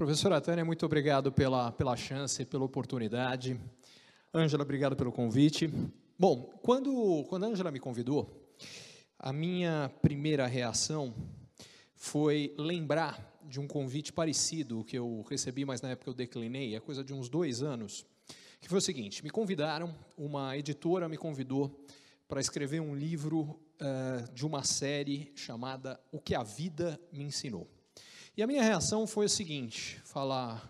Professora Tânia, muito obrigado pela, pela chance, pela oportunidade. Ângela, obrigado pelo convite. Bom, quando, quando a Ângela me convidou, a minha primeira reação foi lembrar de um convite parecido que eu recebi, mas na época eu declinei, é coisa de uns dois anos, que foi o seguinte, me convidaram, uma editora me convidou para escrever um livro uh, de uma série chamada O que a Vida Me Ensinou. E a minha reação foi o seguinte: falar,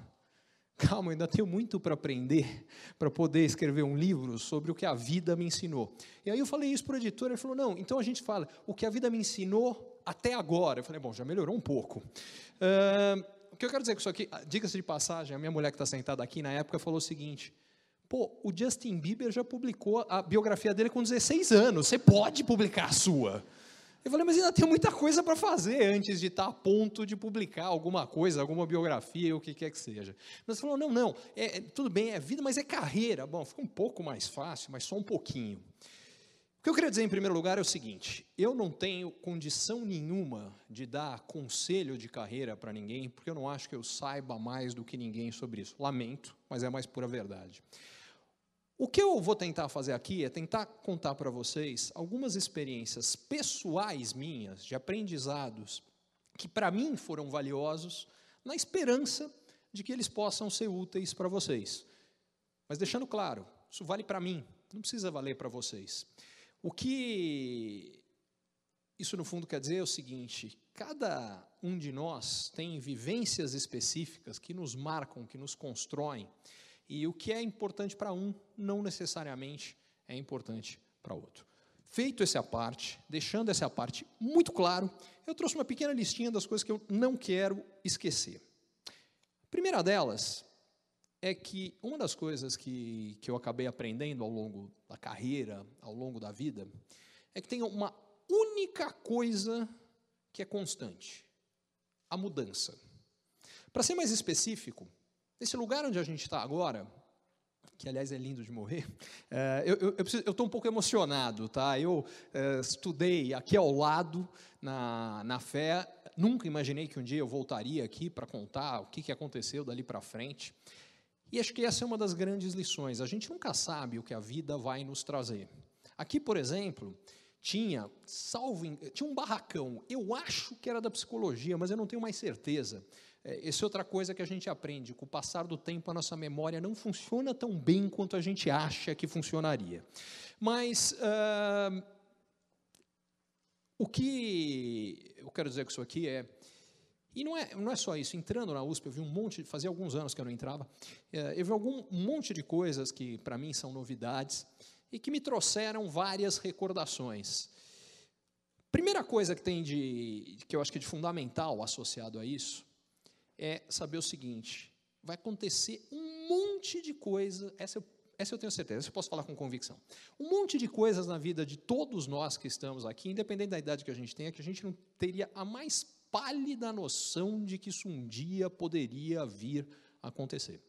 calma, ainda tenho muito para aprender para poder escrever um livro sobre o que a vida me ensinou. E aí eu falei isso para o editor, ele falou: não, então a gente fala o que a vida me ensinou até agora. Eu falei: bom, já melhorou um pouco. Uh, o que eu quero dizer com isso aqui, diga-se de passagem, a minha mulher que está sentada aqui na época falou o seguinte: pô, o Justin Bieber já publicou a biografia dele com 16 anos, você pode publicar a sua. Eu falei, mas ainda tem muita coisa para fazer antes de estar tá a ponto de publicar alguma coisa, alguma biografia, o que quer que seja. Mas falou, não, não, é, é, tudo bem, é vida, mas é carreira. Bom, fica um pouco mais fácil, mas só um pouquinho. O que eu queria dizer em primeiro lugar é o seguinte: eu não tenho condição nenhuma de dar conselho de carreira para ninguém, porque eu não acho que eu saiba mais do que ninguém sobre isso. Lamento, mas é mais pura verdade. O que eu vou tentar fazer aqui é tentar contar para vocês algumas experiências pessoais minhas, de aprendizados, que para mim foram valiosos, na esperança de que eles possam ser úteis para vocês. Mas deixando claro, isso vale para mim, não precisa valer para vocês. O que isso no fundo quer dizer é o seguinte: cada um de nós tem vivências específicas que nos marcam, que nos constroem. E o que é importante para um, não necessariamente é importante para outro. Feito essa parte, deixando essa parte muito claro, eu trouxe uma pequena listinha das coisas que eu não quero esquecer. A primeira delas é que uma das coisas que, que eu acabei aprendendo ao longo da carreira, ao longo da vida, é que tem uma única coisa que é constante: a mudança. Para ser mais específico, Nesse lugar onde a gente está agora, que aliás é lindo de morrer, é, eu estou um pouco emocionado, tá? Eu é, estudei aqui ao lado na, na fé, nunca imaginei que um dia eu voltaria aqui para contar o que, que aconteceu dali para frente. E acho que essa é uma das grandes lições. A gente nunca sabe o que a vida vai nos trazer. Aqui, por exemplo, tinha, salvo, tinha um barracão. Eu acho que era da psicologia, mas eu não tenho mais certeza. É, essa é outra coisa que a gente aprende. Com o passar do tempo, a nossa memória não funciona tão bem quanto a gente acha que funcionaria. Mas uh, o que eu quero dizer com isso aqui é. E não é, não é só isso. Entrando na USP, eu vi um monte, fazia alguns anos que eu não entrava, é, eu vi algum, um monte de coisas que para mim são novidades e que me trouxeram várias recordações. Primeira coisa que tem de, que eu acho que é de fundamental associado a isso, é saber o seguinte: vai acontecer um monte de coisa, essa eu, essa eu tenho certeza, eu posso falar com convicção. Um monte de coisas na vida de todos nós que estamos aqui, independente da idade que a gente tenha, que a gente não teria a mais pálida noção de que isso um dia poderia vir a acontecer.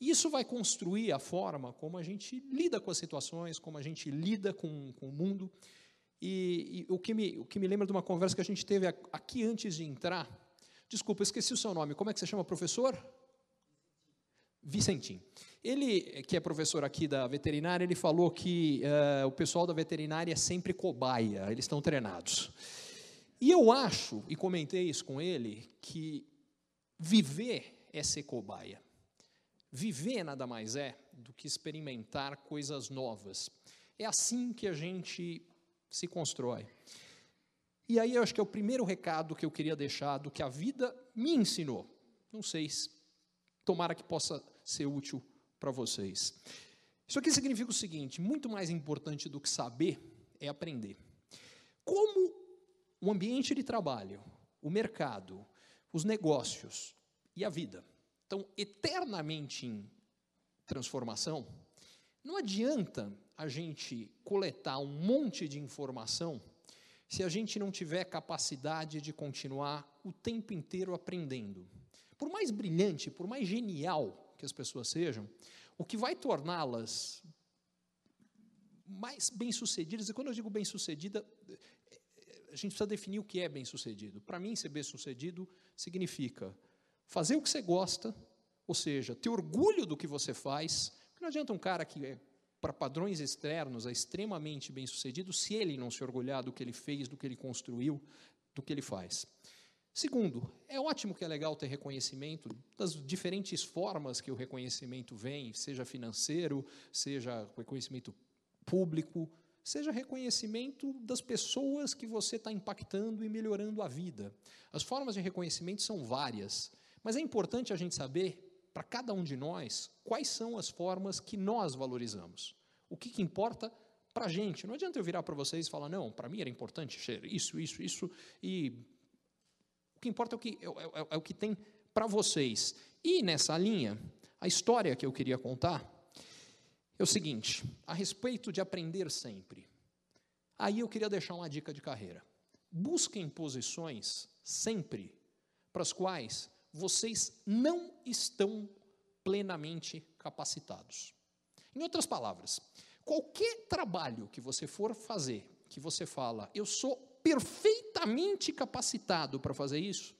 Isso vai construir a forma como a gente lida com as situações, como a gente lida com, com o mundo. E, e, o, que me, o que me lembra de uma conversa que a gente teve aqui antes de entrar Desculpa, esqueci o seu nome. Como é que você chama, professor? Vicentim. Ele, que é professor aqui da veterinária, ele falou que uh, o pessoal da veterinária é sempre cobaia, eles estão treinados. E eu acho, e comentei isso com ele, que viver é ser cobaia. Viver nada mais é do que experimentar coisas novas. É assim que a gente se constrói. E aí eu acho que é o primeiro recado que eu queria deixar do que a vida me ensinou. Não sei, tomara que possa ser útil para vocês. Isso aqui significa o seguinte: muito mais importante do que saber é aprender. Como o ambiente de trabalho, o mercado, os negócios e a vida estão eternamente em transformação, não adianta a gente coletar um monte de informação se a gente não tiver capacidade de continuar o tempo inteiro aprendendo. Por mais brilhante, por mais genial que as pessoas sejam, o que vai torná-las mais bem-sucedidas, e quando eu digo bem-sucedida, a gente precisa definir o que é bem-sucedido. Para mim, ser bem-sucedido significa fazer o que você gosta, ou seja, ter orgulho do que você faz. Não adianta um cara que é, para padrões externos, é extremamente bem-sucedido se ele não se orgulhar do que ele fez, do que ele construiu, do que ele faz. Segundo, é ótimo que é legal ter reconhecimento das diferentes formas que o reconhecimento vem, seja financeiro, seja reconhecimento público, seja reconhecimento das pessoas que você está impactando e melhorando a vida. As formas de reconhecimento são várias, mas é importante a gente saber, para cada um de nós, quais são as formas que nós valorizamos. O que, que importa para a gente. Não adianta eu virar para vocês e falar, não, para mim era importante ser isso, isso, isso, e o que importa é o que, é, é, é o que tem para vocês. E nessa linha, a história que eu queria contar é o seguinte: a respeito de aprender sempre. Aí eu queria deixar uma dica de carreira. Busquem posições sempre para as quais vocês não estão plenamente capacitados. Em outras palavras, qualquer trabalho que você for fazer, que você fala, eu sou perfeitamente capacitado para fazer isso,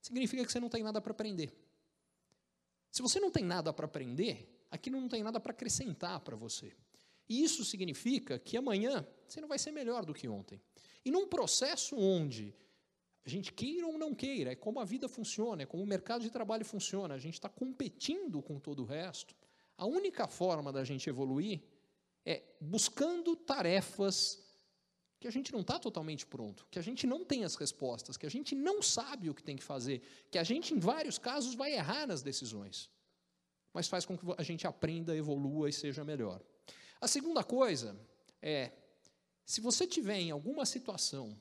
significa que você não tem nada para aprender. Se você não tem nada para aprender, aquilo não tem nada para acrescentar para você. E isso significa que amanhã você não vai ser melhor do que ontem. E num processo onde a gente queira ou não queira, é como a vida funciona, é como o mercado de trabalho funciona, a gente está competindo com todo o resto, a única forma da gente evoluir é buscando tarefas que a gente não está totalmente pronto, que a gente não tem as respostas, que a gente não sabe o que tem que fazer, que a gente, em vários casos, vai errar nas decisões. Mas faz com que a gente aprenda, evolua e seja melhor. A segunda coisa é, se você tiver em alguma situação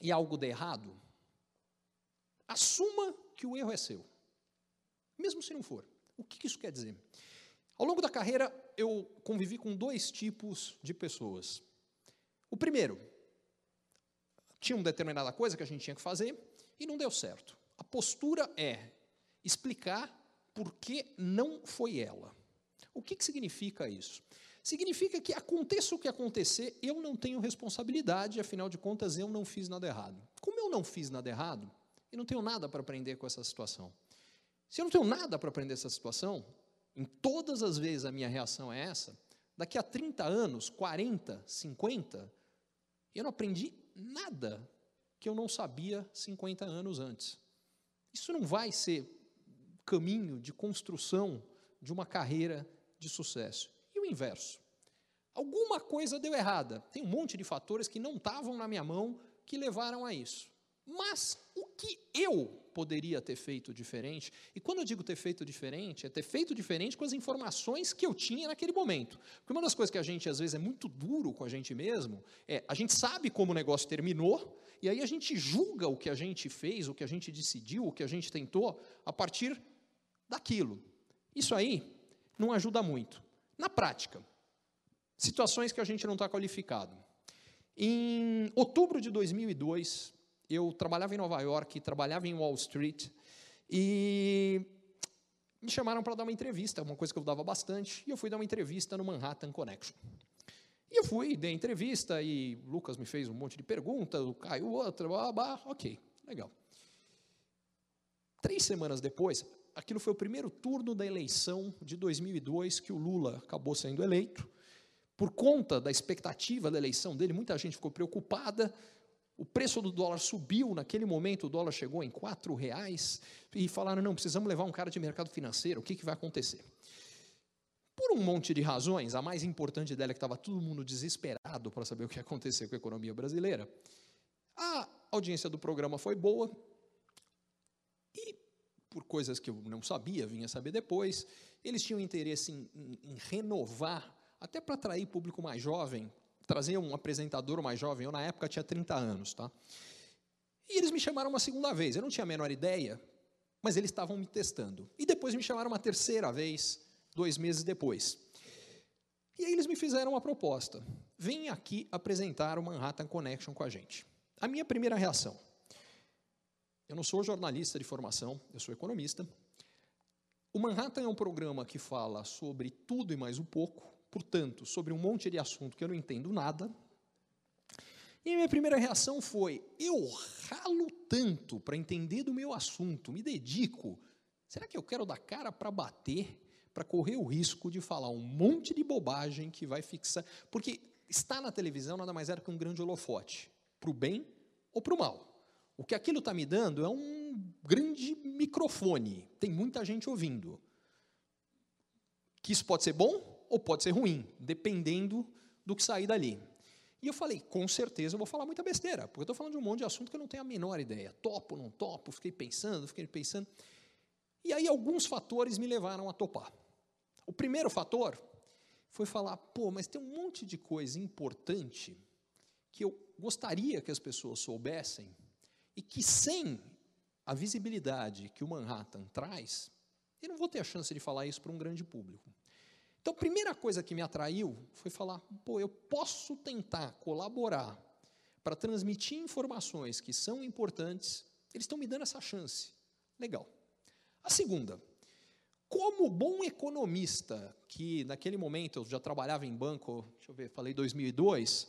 e algo der errado, assuma que o erro é seu, mesmo se não for. O que isso quer dizer? Ao longo da carreira, eu convivi com dois tipos de pessoas. O primeiro, tinha uma determinada coisa que a gente tinha que fazer e não deu certo. A postura é explicar porque não foi ela. O que, que significa isso? Significa que aconteça o que acontecer, eu não tenho responsabilidade, afinal de contas, eu não fiz nada errado. Como eu não fiz nada errado, eu não tenho nada para aprender com essa situação. Se eu não tenho nada para aprender essa situação, em todas as vezes a minha reação é essa, daqui a 30 anos, 40, 50, eu não aprendi nada que eu não sabia 50 anos antes. Isso não vai ser caminho de construção de uma carreira de sucesso. Inverso. Alguma coisa deu errada. Tem um monte de fatores que não estavam na minha mão que levaram a isso. Mas o que eu poderia ter feito diferente? E quando eu digo ter feito diferente, é ter feito diferente com as informações que eu tinha naquele momento. Porque uma das coisas que a gente às vezes é muito duro com a gente mesmo é a gente sabe como o negócio terminou e aí a gente julga o que a gente fez, o que a gente decidiu, o que a gente tentou a partir daquilo. Isso aí não ajuda muito. Na prática, situações que a gente não está qualificado. Em outubro de 2002, eu trabalhava em Nova York, trabalhava em Wall Street, e me chamaram para dar uma entrevista, uma coisa que eu dava bastante, e eu fui dar uma entrevista no Manhattan Connection. E eu fui, dei a entrevista, e o Lucas me fez um monte de perguntas, o Caio outra, blá, blá, ok, legal. Três semanas depois, aquilo foi o primeiro turno da eleição de 2002 que o Lula acabou sendo eleito. Por conta da expectativa da eleição dele, muita gente ficou preocupada. O preço do dólar subiu, naquele momento o dólar chegou em quatro reais e falaram não precisamos levar um cara de mercado financeiro. O que, que vai acontecer? Por um monte de razões, a mais importante dela é que estava todo mundo desesperado para saber o que ia acontecer com a economia brasileira. A audiência do programa foi boa por coisas que eu não sabia, vinha saber depois. Eles tinham interesse em, em, em renovar, até para atrair público mais jovem, trazer um apresentador mais jovem. Eu, na época, tinha 30 anos. Tá? E eles me chamaram uma segunda vez. Eu não tinha a menor ideia, mas eles estavam me testando. E depois me chamaram uma terceira vez. dois meses depois. E aí eles me fizeram uma proposta. Vem aqui apresentar o Manhattan Connection com a gente. A minha primeira reação. Eu não sou jornalista de formação, eu sou economista. O Manhattan é um programa que fala sobre tudo e mais um pouco, portanto, sobre um monte de assunto que eu não entendo nada. E a minha primeira reação foi: eu ralo tanto para entender do meu assunto, me dedico. Será que eu quero dar cara para bater, para correr o risco de falar um monte de bobagem que vai fixar? Porque estar na televisão nada mais era que um grande holofote, para o bem ou para o mal. O que aquilo está me dando é um grande microfone, tem muita gente ouvindo. Que isso pode ser bom ou pode ser ruim, dependendo do que sair dali. E eu falei, com certeza eu vou falar muita besteira, porque eu estou falando de um monte de assunto que eu não tenho a menor ideia. Topo, não topo, fiquei pensando, fiquei pensando. E aí alguns fatores me levaram a topar. O primeiro fator foi falar, pô, mas tem um monte de coisa importante que eu gostaria que as pessoas soubessem e que sem a visibilidade que o Manhattan traz, eu não vou ter a chance de falar isso para um grande público. Então, a primeira coisa que me atraiu foi falar: pô, eu posso tentar colaborar para transmitir informações que são importantes, eles estão me dando essa chance. Legal. A segunda, como bom economista, que naquele momento eu já trabalhava em banco, deixa eu ver, falei 2002,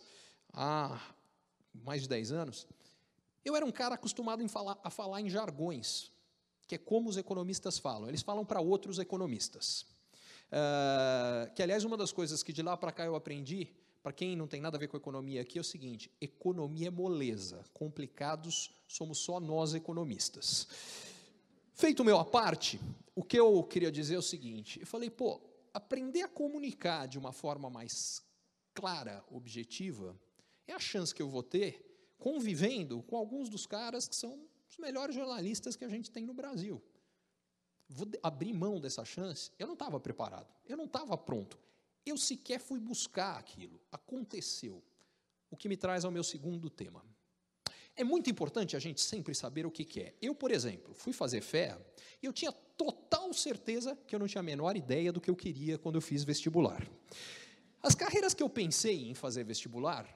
há mais de 10 anos, eu era um cara acostumado falar, a falar em jargões, que é como os economistas falam. Eles falam para outros economistas. Uh, que, aliás, uma das coisas que de lá para cá eu aprendi, para quem não tem nada a ver com economia aqui, é o seguinte: economia é moleza, complicados somos só nós economistas. Feito o meu à parte, o que eu queria dizer é o seguinte: eu falei, pô, aprender a comunicar de uma forma mais clara, objetiva, é a chance que eu vou ter convivendo com alguns dos caras que são os melhores jornalistas que a gente tem no Brasil. Vou abrir mão dessa chance? Eu não estava preparado, eu não estava pronto. Eu sequer fui buscar aquilo. Aconteceu. O que me traz ao meu segundo tema. É muito importante a gente sempre saber o que, que é. Eu, por exemplo, fui fazer fé e eu tinha total certeza que eu não tinha a menor ideia do que eu queria quando eu fiz vestibular. As carreiras que eu pensei em fazer vestibular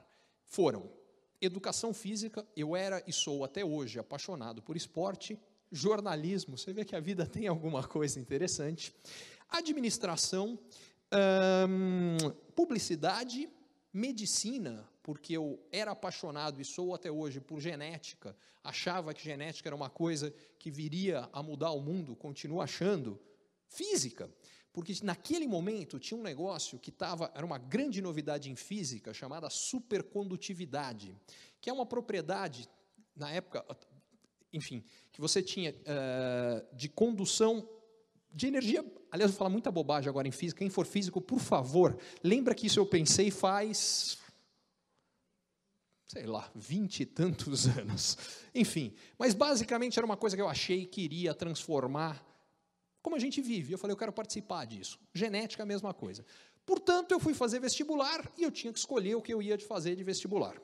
foram educação física, eu era e sou até hoje apaixonado por esporte, jornalismo, você vê que a vida tem alguma coisa interessante, administração, hum, publicidade, medicina, porque eu era apaixonado e sou até hoje por genética, achava que genética era uma coisa que viria a mudar o mundo, continuo achando, física, porque naquele momento tinha um negócio que estava, era uma grande novidade em física, chamada supercondutividade, que é uma propriedade, na época, enfim, que você tinha uh, de condução de energia. Aliás, vou falar muita bobagem agora em física. Quem for físico, por favor, lembra que isso eu pensei faz sei lá, vinte e tantos anos. Enfim, mas basicamente era uma coisa que eu achei que iria transformar como a gente vive. Eu falei, eu quero participar disso. Genética, a mesma coisa. Portanto, eu fui fazer vestibular e eu tinha que escolher o que eu ia fazer de vestibular.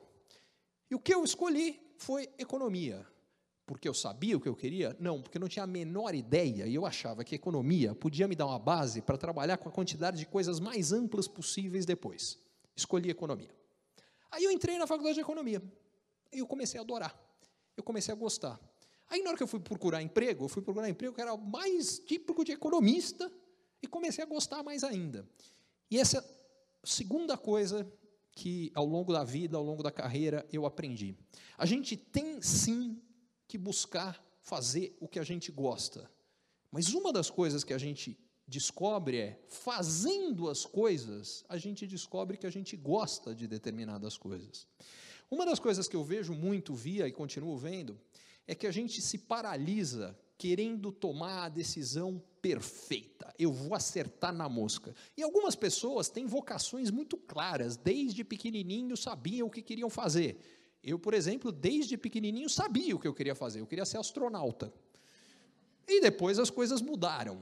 E o que eu escolhi foi economia. Porque eu sabia o que eu queria? Não, porque eu não tinha a menor ideia e eu achava que economia podia me dar uma base para trabalhar com a quantidade de coisas mais amplas possíveis depois. Escolhi economia. Aí eu entrei na faculdade de economia e eu comecei a adorar. Eu comecei a gostar. Aí, na hora que eu fui procurar emprego, eu fui procurar emprego que era mais típico de economista e comecei a gostar mais ainda. E essa segunda coisa que, ao longo da vida, ao longo da carreira, eu aprendi. A gente tem, sim, que buscar fazer o que a gente gosta. Mas uma das coisas que a gente descobre é, fazendo as coisas, a gente descobre que a gente gosta de determinadas coisas. Uma das coisas que eu vejo muito, via e continuo vendo, é que a gente se paralisa querendo tomar a decisão perfeita. Eu vou acertar na mosca. E algumas pessoas têm vocações muito claras, desde pequenininho sabiam o que queriam fazer. Eu, por exemplo, desde pequenininho sabia o que eu queria fazer, eu queria ser astronauta. E depois as coisas mudaram.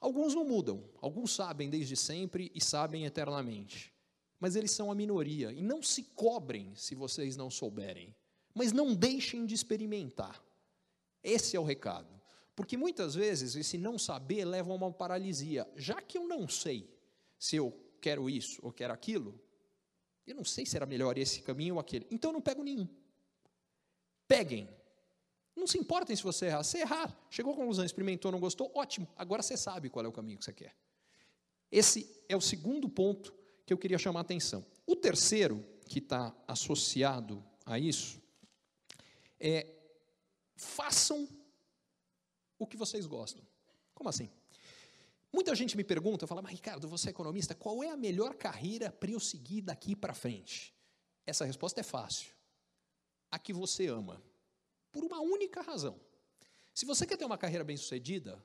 Alguns não mudam, alguns sabem desde sempre e sabem eternamente. Mas eles são a minoria e não se cobrem se vocês não souberem mas não deixem de experimentar. Esse é o recado. Porque muitas vezes esse não saber leva a uma paralisia. Já que eu não sei se eu quero isso ou quero aquilo, eu não sei se era melhor esse caminho ou aquele. Então eu não pego nenhum. Peguem. Não se importem se você errar. Se errar, chegou à conclusão, experimentou, não gostou, ótimo. Agora você sabe qual é o caminho que você quer. Esse é o segundo ponto que eu queria chamar a atenção. O terceiro, que está associado a isso, é façam o que vocês gostam. Como assim? Muita gente me pergunta, fala, mas Ricardo, você é economista, qual é a melhor carreira para eu seguir daqui para frente? Essa resposta é fácil. A que você ama. Por uma única razão. Se você quer ter uma carreira bem-sucedida,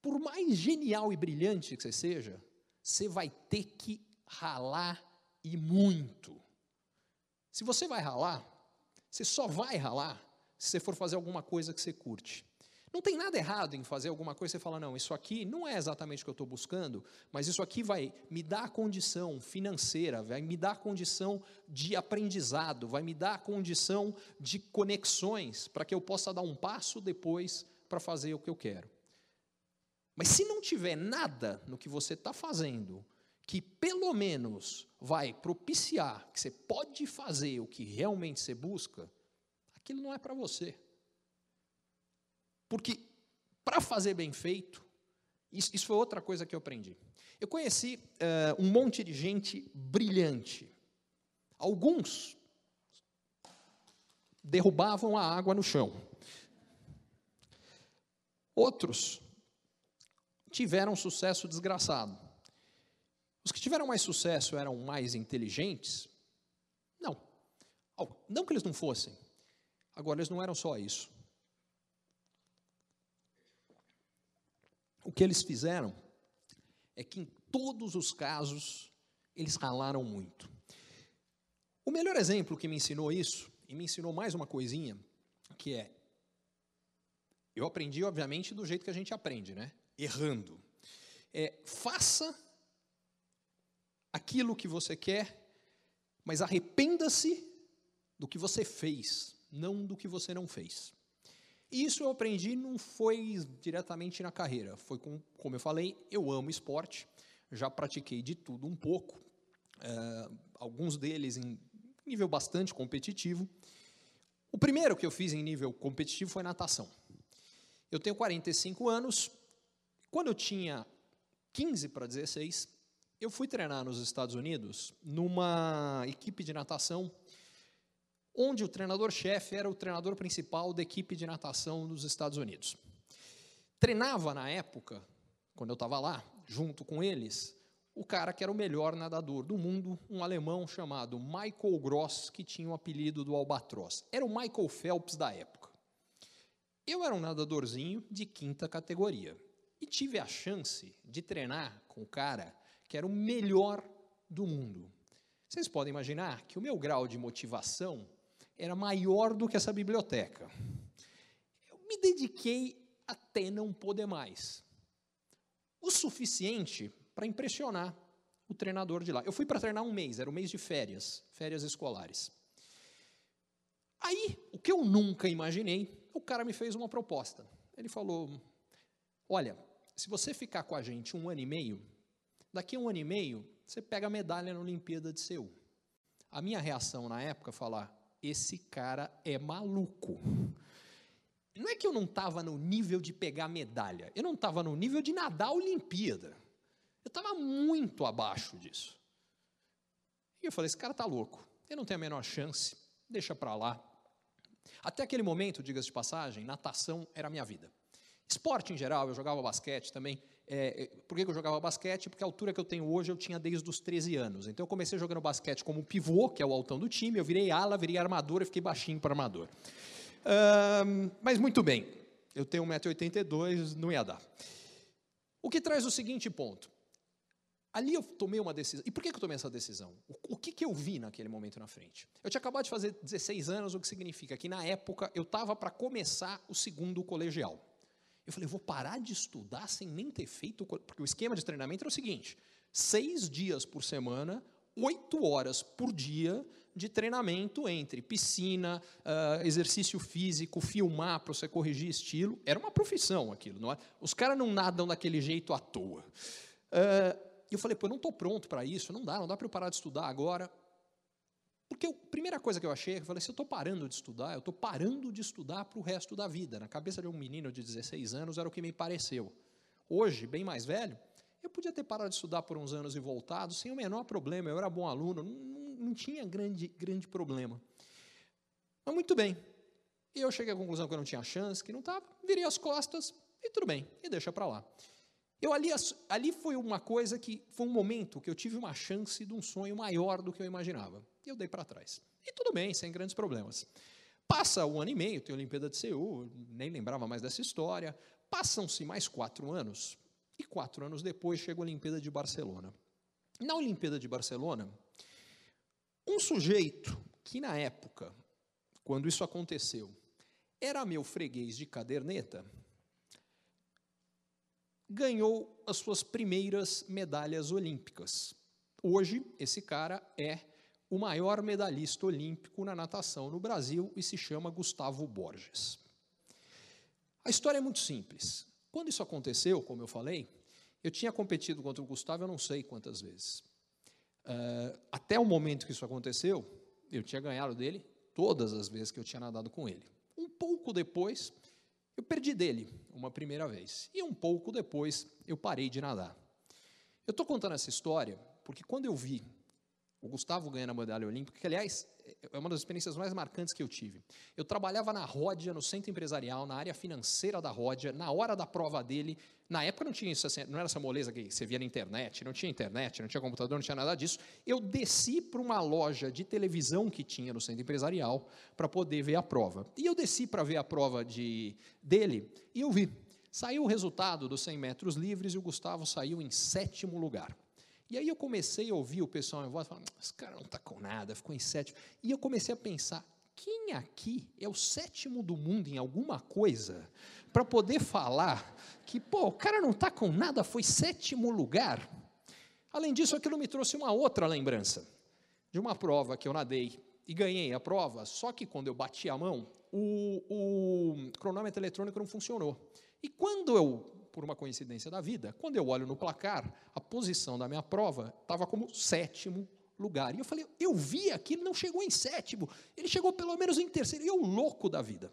por mais genial e brilhante que você seja, você vai ter que ralar e muito. Se você vai ralar, você só vai ralar se você for fazer alguma coisa que você curte. Não tem nada errado em fazer alguma coisa e você fala, não, isso aqui não é exatamente o que eu estou buscando, mas isso aqui vai me dar condição financeira, vai me dar condição de aprendizado, vai me dar condição de conexões para que eu possa dar um passo depois para fazer o que eu quero. Mas se não tiver nada no que você está fazendo que pelo menos vai propiciar que você pode fazer o que realmente você busca, aquilo não é para você. Porque para fazer bem feito, isso, isso, foi outra coisa que eu aprendi. Eu conheci uh, um monte de gente brilhante. Alguns derrubavam a água no chão. Outros tiveram sucesso desgraçado. Os que tiveram mais sucesso eram mais inteligentes? Não. Não que eles não fossem. Agora, eles não eram só isso. O que eles fizeram é que, em todos os casos, eles ralaram muito. O melhor exemplo que me ensinou isso, e me ensinou mais uma coisinha, que é. Eu aprendi, obviamente, do jeito que a gente aprende, né? Errando. É, faça aquilo que você quer, mas arrependa-se do que você fez, não do que você não fez. Isso eu aprendi não foi diretamente na carreira, foi com, como eu falei, eu amo esporte, já pratiquei de tudo um pouco, é, alguns deles em nível bastante competitivo. O primeiro que eu fiz em nível competitivo foi natação. Eu tenho 45 anos, quando eu tinha 15 para 16, eu fui treinar nos Estados Unidos numa equipe de natação onde o treinador-chefe era o treinador principal da equipe de natação dos Estados Unidos. Treinava na época, quando eu estava lá, junto com eles, o cara que era o melhor nadador do mundo, um alemão chamado Michael Gross, que tinha o apelido do Albatroz. Era o Michael Phelps da época. Eu era um nadadorzinho de quinta categoria e tive a chance de treinar com o cara que era o melhor do mundo. Vocês podem imaginar que o meu grau de motivação era maior do que essa biblioteca. Eu me dediquei até não poder mais. O suficiente para impressionar o treinador de lá. Eu fui para treinar um mês, era um mês de férias, férias escolares. Aí, o que eu nunca imaginei, o cara me fez uma proposta. Ele falou: Olha, se você ficar com a gente um ano e meio, Daqui a um ano e meio, você pega a medalha na Olimpíada de Seul. A minha reação na época é falar: esse cara é maluco. Não é que eu não estava no nível de pegar medalha, eu não estava no nível de nadar a Olimpíada. Eu estava muito abaixo disso. E eu falei: esse cara está louco, eu não tenho a menor chance, deixa para lá. Até aquele momento, diga-se de passagem, natação era a minha vida. Esporte em geral, eu jogava basquete também. É, é, por que eu jogava basquete? Porque a altura que eu tenho hoje eu tinha desde os 13 anos. Então eu comecei jogando basquete como pivô, que é o altão do time, eu virei ala, virei armador e fiquei baixinho para armador. Mas muito bem, eu tenho 1,82m, não ia dar. O que traz o seguinte ponto. Ali eu tomei uma decisão. E por que eu tomei essa decisão? O, o que, que eu vi naquele momento na frente? Eu tinha acabado de fazer 16 anos, o que significa que na época eu estava para começar o segundo colegial. Eu falei, vou parar de estudar sem nem ter feito. Porque o esquema de treinamento era o seguinte: seis dias por semana, oito horas por dia, de treinamento entre piscina, uh, exercício físico, filmar para você corrigir estilo. Era uma profissão aquilo. Não é? Os caras não nadam daquele jeito à toa. Uh, eu falei, pô, eu não estou pronto para isso, não dá, não dá para eu parar de estudar agora. Porque a primeira coisa que eu achei, eu falei, se eu estou parando de estudar, eu estou parando de estudar para o resto da vida. Na cabeça de um menino de 16 anos era o que me pareceu. Hoje, bem mais velho, eu podia ter parado de estudar por uns anos e voltado sem o menor problema, eu era bom aluno, não, não tinha grande, grande problema. Mas muito bem, eu cheguei à conclusão que eu não tinha chance, que não estava, virei as costas e tudo bem, e deixa para lá. Eu ali, ali foi uma coisa que foi um momento que eu tive uma chance de um sonho maior do que eu imaginava e eu dei para trás. E tudo bem, sem grandes problemas. Passa um ano e meio, tem a Olimpíada de Seul, nem lembrava mais dessa história. Passam-se mais quatro anos, e quatro anos depois chega a Olimpíada de Barcelona. Na Olimpíada de Barcelona, um sujeito que na época, quando isso aconteceu, era meu freguês de caderneta, ganhou as suas primeiras medalhas olímpicas. Hoje, esse cara é o maior medalhista olímpico na natação no Brasil e se chama Gustavo Borges. A história é muito simples. Quando isso aconteceu, como eu falei, eu tinha competido contra o Gustavo eu não sei quantas vezes. Uh, até o momento que isso aconteceu, eu tinha ganhado dele todas as vezes que eu tinha nadado com ele. Um pouco depois, eu perdi dele uma primeira vez. E um pouco depois, eu parei de nadar. Eu estou contando essa história porque quando eu vi o Gustavo ganha a medalha olímpica, que, aliás, é uma das experiências mais marcantes que eu tive. Eu trabalhava na Ródia, no centro empresarial, na área financeira da Ródia, na hora da prova dele. Na época não tinha isso, assim, não era essa moleza que você via na internet, não tinha internet, não tinha computador, não tinha nada disso. Eu desci para uma loja de televisão que tinha no centro empresarial para poder ver a prova. E eu desci para ver a prova de, dele e eu vi. Saiu o resultado dos 100 metros livres e o Gustavo saiu em sétimo lugar. E aí eu comecei a ouvir o pessoal em voz falando, esse cara não está com nada, ficou em sétimo. E eu comecei a pensar, quem aqui é o sétimo do mundo em alguma coisa para poder falar que, pô, o cara não está com nada, foi sétimo lugar? Além disso, aquilo me trouxe uma outra lembrança de uma prova que eu nadei e ganhei a prova, só que quando eu bati a mão, o, o cronômetro eletrônico não funcionou. E quando eu por uma coincidência da vida, quando eu olho no placar, a posição da minha prova estava como sétimo lugar. E eu falei, eu vi aqui, ele não chegou em sétimo, ele chegou pelo menos em terceiro. E eu louco da vida.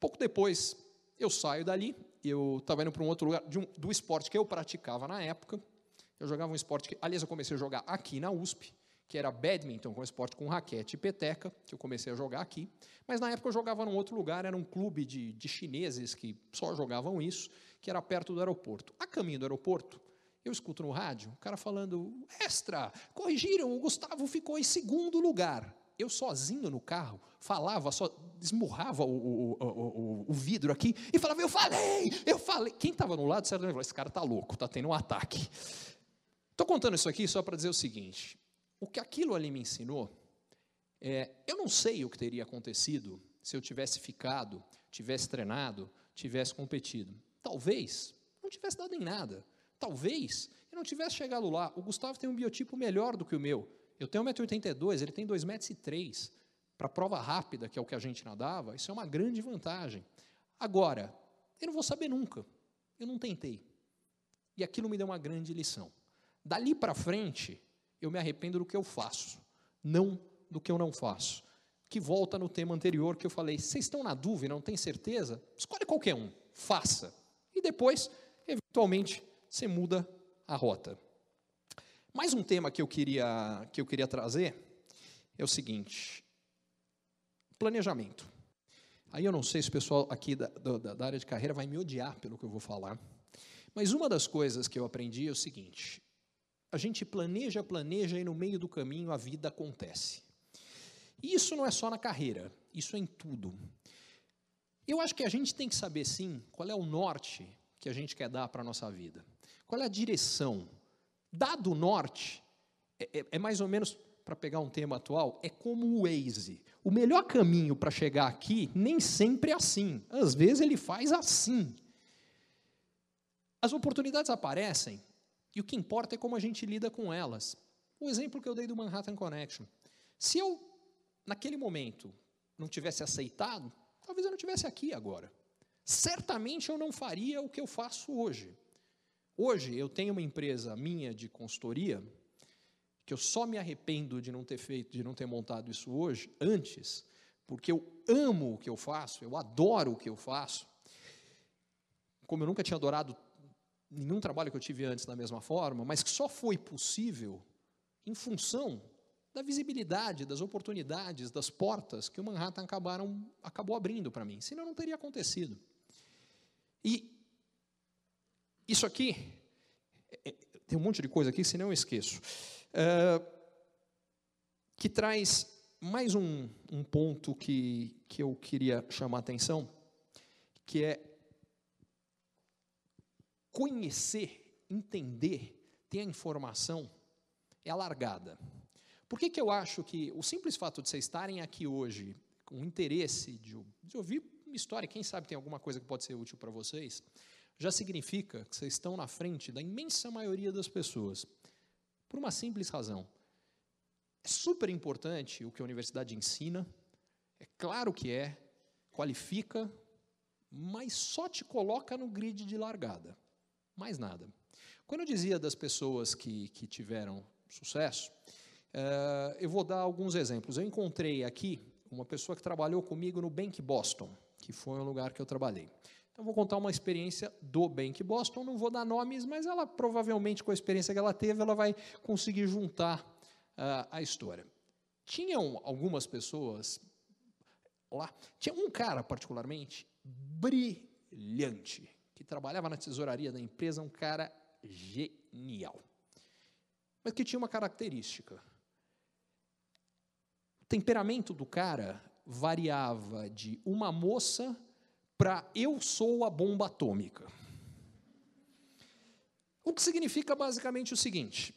Pouco depois, eu saio dali, eu estava indo para um outro lugar um, do esporte que eu praticava na época. Eu jogava um esporte que, aliás, eu comecei a jogar aqui na USP que era badminton, com esporte com raquete e peteca, que eu comecei a jogar aqui. Mas na época eu jogava num outro lugar, era um clube de, de chineses que só jogavam isso, que era perto do aeroporto. A caminho do aeroporto, eu escuto no rádio o cara falando: extra, corrigiram, o Gustavo ficou em segundo lugar. Eu sozinho no carro falava, só esmurrava o, o, o, o, vidro aqui e falava: Eu falei, eu falei. Quem estava no lado certamente Esse cara está louco, está tendo um ataque. Estou contando isso aqui só para dizer o seguinte: o que aquilo ali me ensinou é, eu não sei o que teria acontecido se eu tivesse ficado, tivesse treinado, tivesse competido. Talvez não tivesse dado em nada. Talvez eu não tivesse chegado lá. O Gustavo tem um biotipo melhor do que o meu. Eu tenho 1,82m, ele tem 2,03m. Para prova rápida, que é o que a gente nadava, isso é uma grande vantagem. Agora, eu não vou saber nunca. Eu não tentei. E aquilo me deu uma grande lição. Dali para frente, eu me arrependo do que eu faço, não do que eu não faço. Que volta no tema anterior que eu falei: vocês estão na dúvida, não tem certeza? Escolhe qualquer um, faça. E depois, eventualmente, você muda a rota. Mais um tema que eu queria, que eu queria trazer é o seguinte: planejamento. Aí eu não sei se o pessoal aqui da, da, da área de carreira vai me odiar pelo que eu vou falar, mas uma das coisas que eu aprendi é o seguinte: a gente planeja, planeja e no meio do caminho a vida acontece. E isso não é só na carreira, isso é em tudo. Eu acho que a gente tem que saber sim qual é o norte que a gente quer dar para a nossa vida. Qual é a direção? Dado o norte, é, é, é mais ou menos, para pegar um tema atual, é como o Waze. O melhor caminho para chegar aqui nem sempre é assim. Às vezes ele faz assim. As oportunidades aparecem e o que importa é como a gente lida com elas. O exemplo que eu dei do Manhattan Connection. Se eu, naquele momento, não tivesse aceitado, talvez eu não tivesse aqui agora. Certamente eu não faria o que eu faço hoje. Hoje eu tenho uma empresa minha de consultoria que eu só me arrependo de não ter feito, de não ter montado isso hoje, antes, porque eu amo o que eu faço, eu adoro o que eu faço. Como eu nunca tinha adorado nenhum trabalho que eu tive antes da mesma forma, mas que só foi possível em função da visibilidade, das oportunidades, das portas que o Manhattan acabaram, acabou abrindo para mim. Senão não teria acontecido. E isso aqui, é, é, tem um monte de coisa aqui, senão eu esqueço, é, que traz mais um, um ponto que, que eu queria chamar a atenção, que é conhecer, entender, ter a informação é alargada. Por que, que eu acho que o simples fato de vocês estarem aqui hoje com interesse de, de ouvir uma história, quem sabe tem alguma coisa que pode ser útil para vocês, já significa que vocês estão na frente da imensa maioria das pessoas. Por uma simples razão. É super importante o que a universidade ensina, é claro que é, qualifica, mas só te coloca no grid de largada. Mais nada. Quando eu dizia das pessoas que, que tiveram sucesso, Uh, eu vou dar alguns exemplos. Eu encontrei aqui uma pessoa que trabalhou comigo no Bank Boston, que foi um lugar que eu trabalhei. Então, vou contar uma experiência do Bank Boston. Não vou dar nomes, mas ela provavelmente, com a experiência que ela teve, ela vai conseguir juntar uh, a história. Tinham algumas pessoas lá. Tinha um cara, particularmente, brilhante, que trabalhava na tesouraria da empresa, um cara genial. Mas que tinha uma característica o temperamento do cara variava de uma moça para eu sou a bomba atômica. O que significa basicamente o seguinte: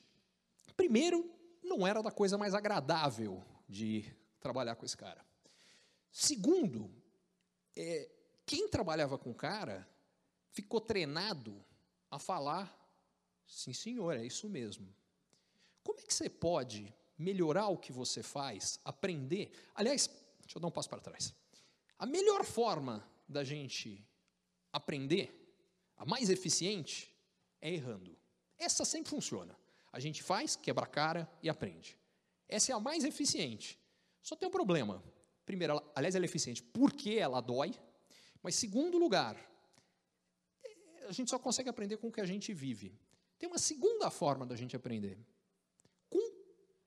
primeiro, não era da coisa mais agradável de trabalhar com esse cara. Segundo, é, quem trabalhava com o cara ficou treinado a falar, sim senhor, é isso mesmo. Como é que você pode melhorar o que você faz, aprender. Aliás, deixa eu dar um passo para trás. A melhor forma da gente aprender, a mais eficiente, é errando. Essa sempre funciona. A gente faz, quebra a cara e aprende. Essa é a mais eficiente. Só tem um problema. Primeiro, aliás, ela é eficiente porque ela dói. Mas, segundo lugar, a gente só consegue aprender com o que a gente vive. Tem uma segunda forma da gente aprender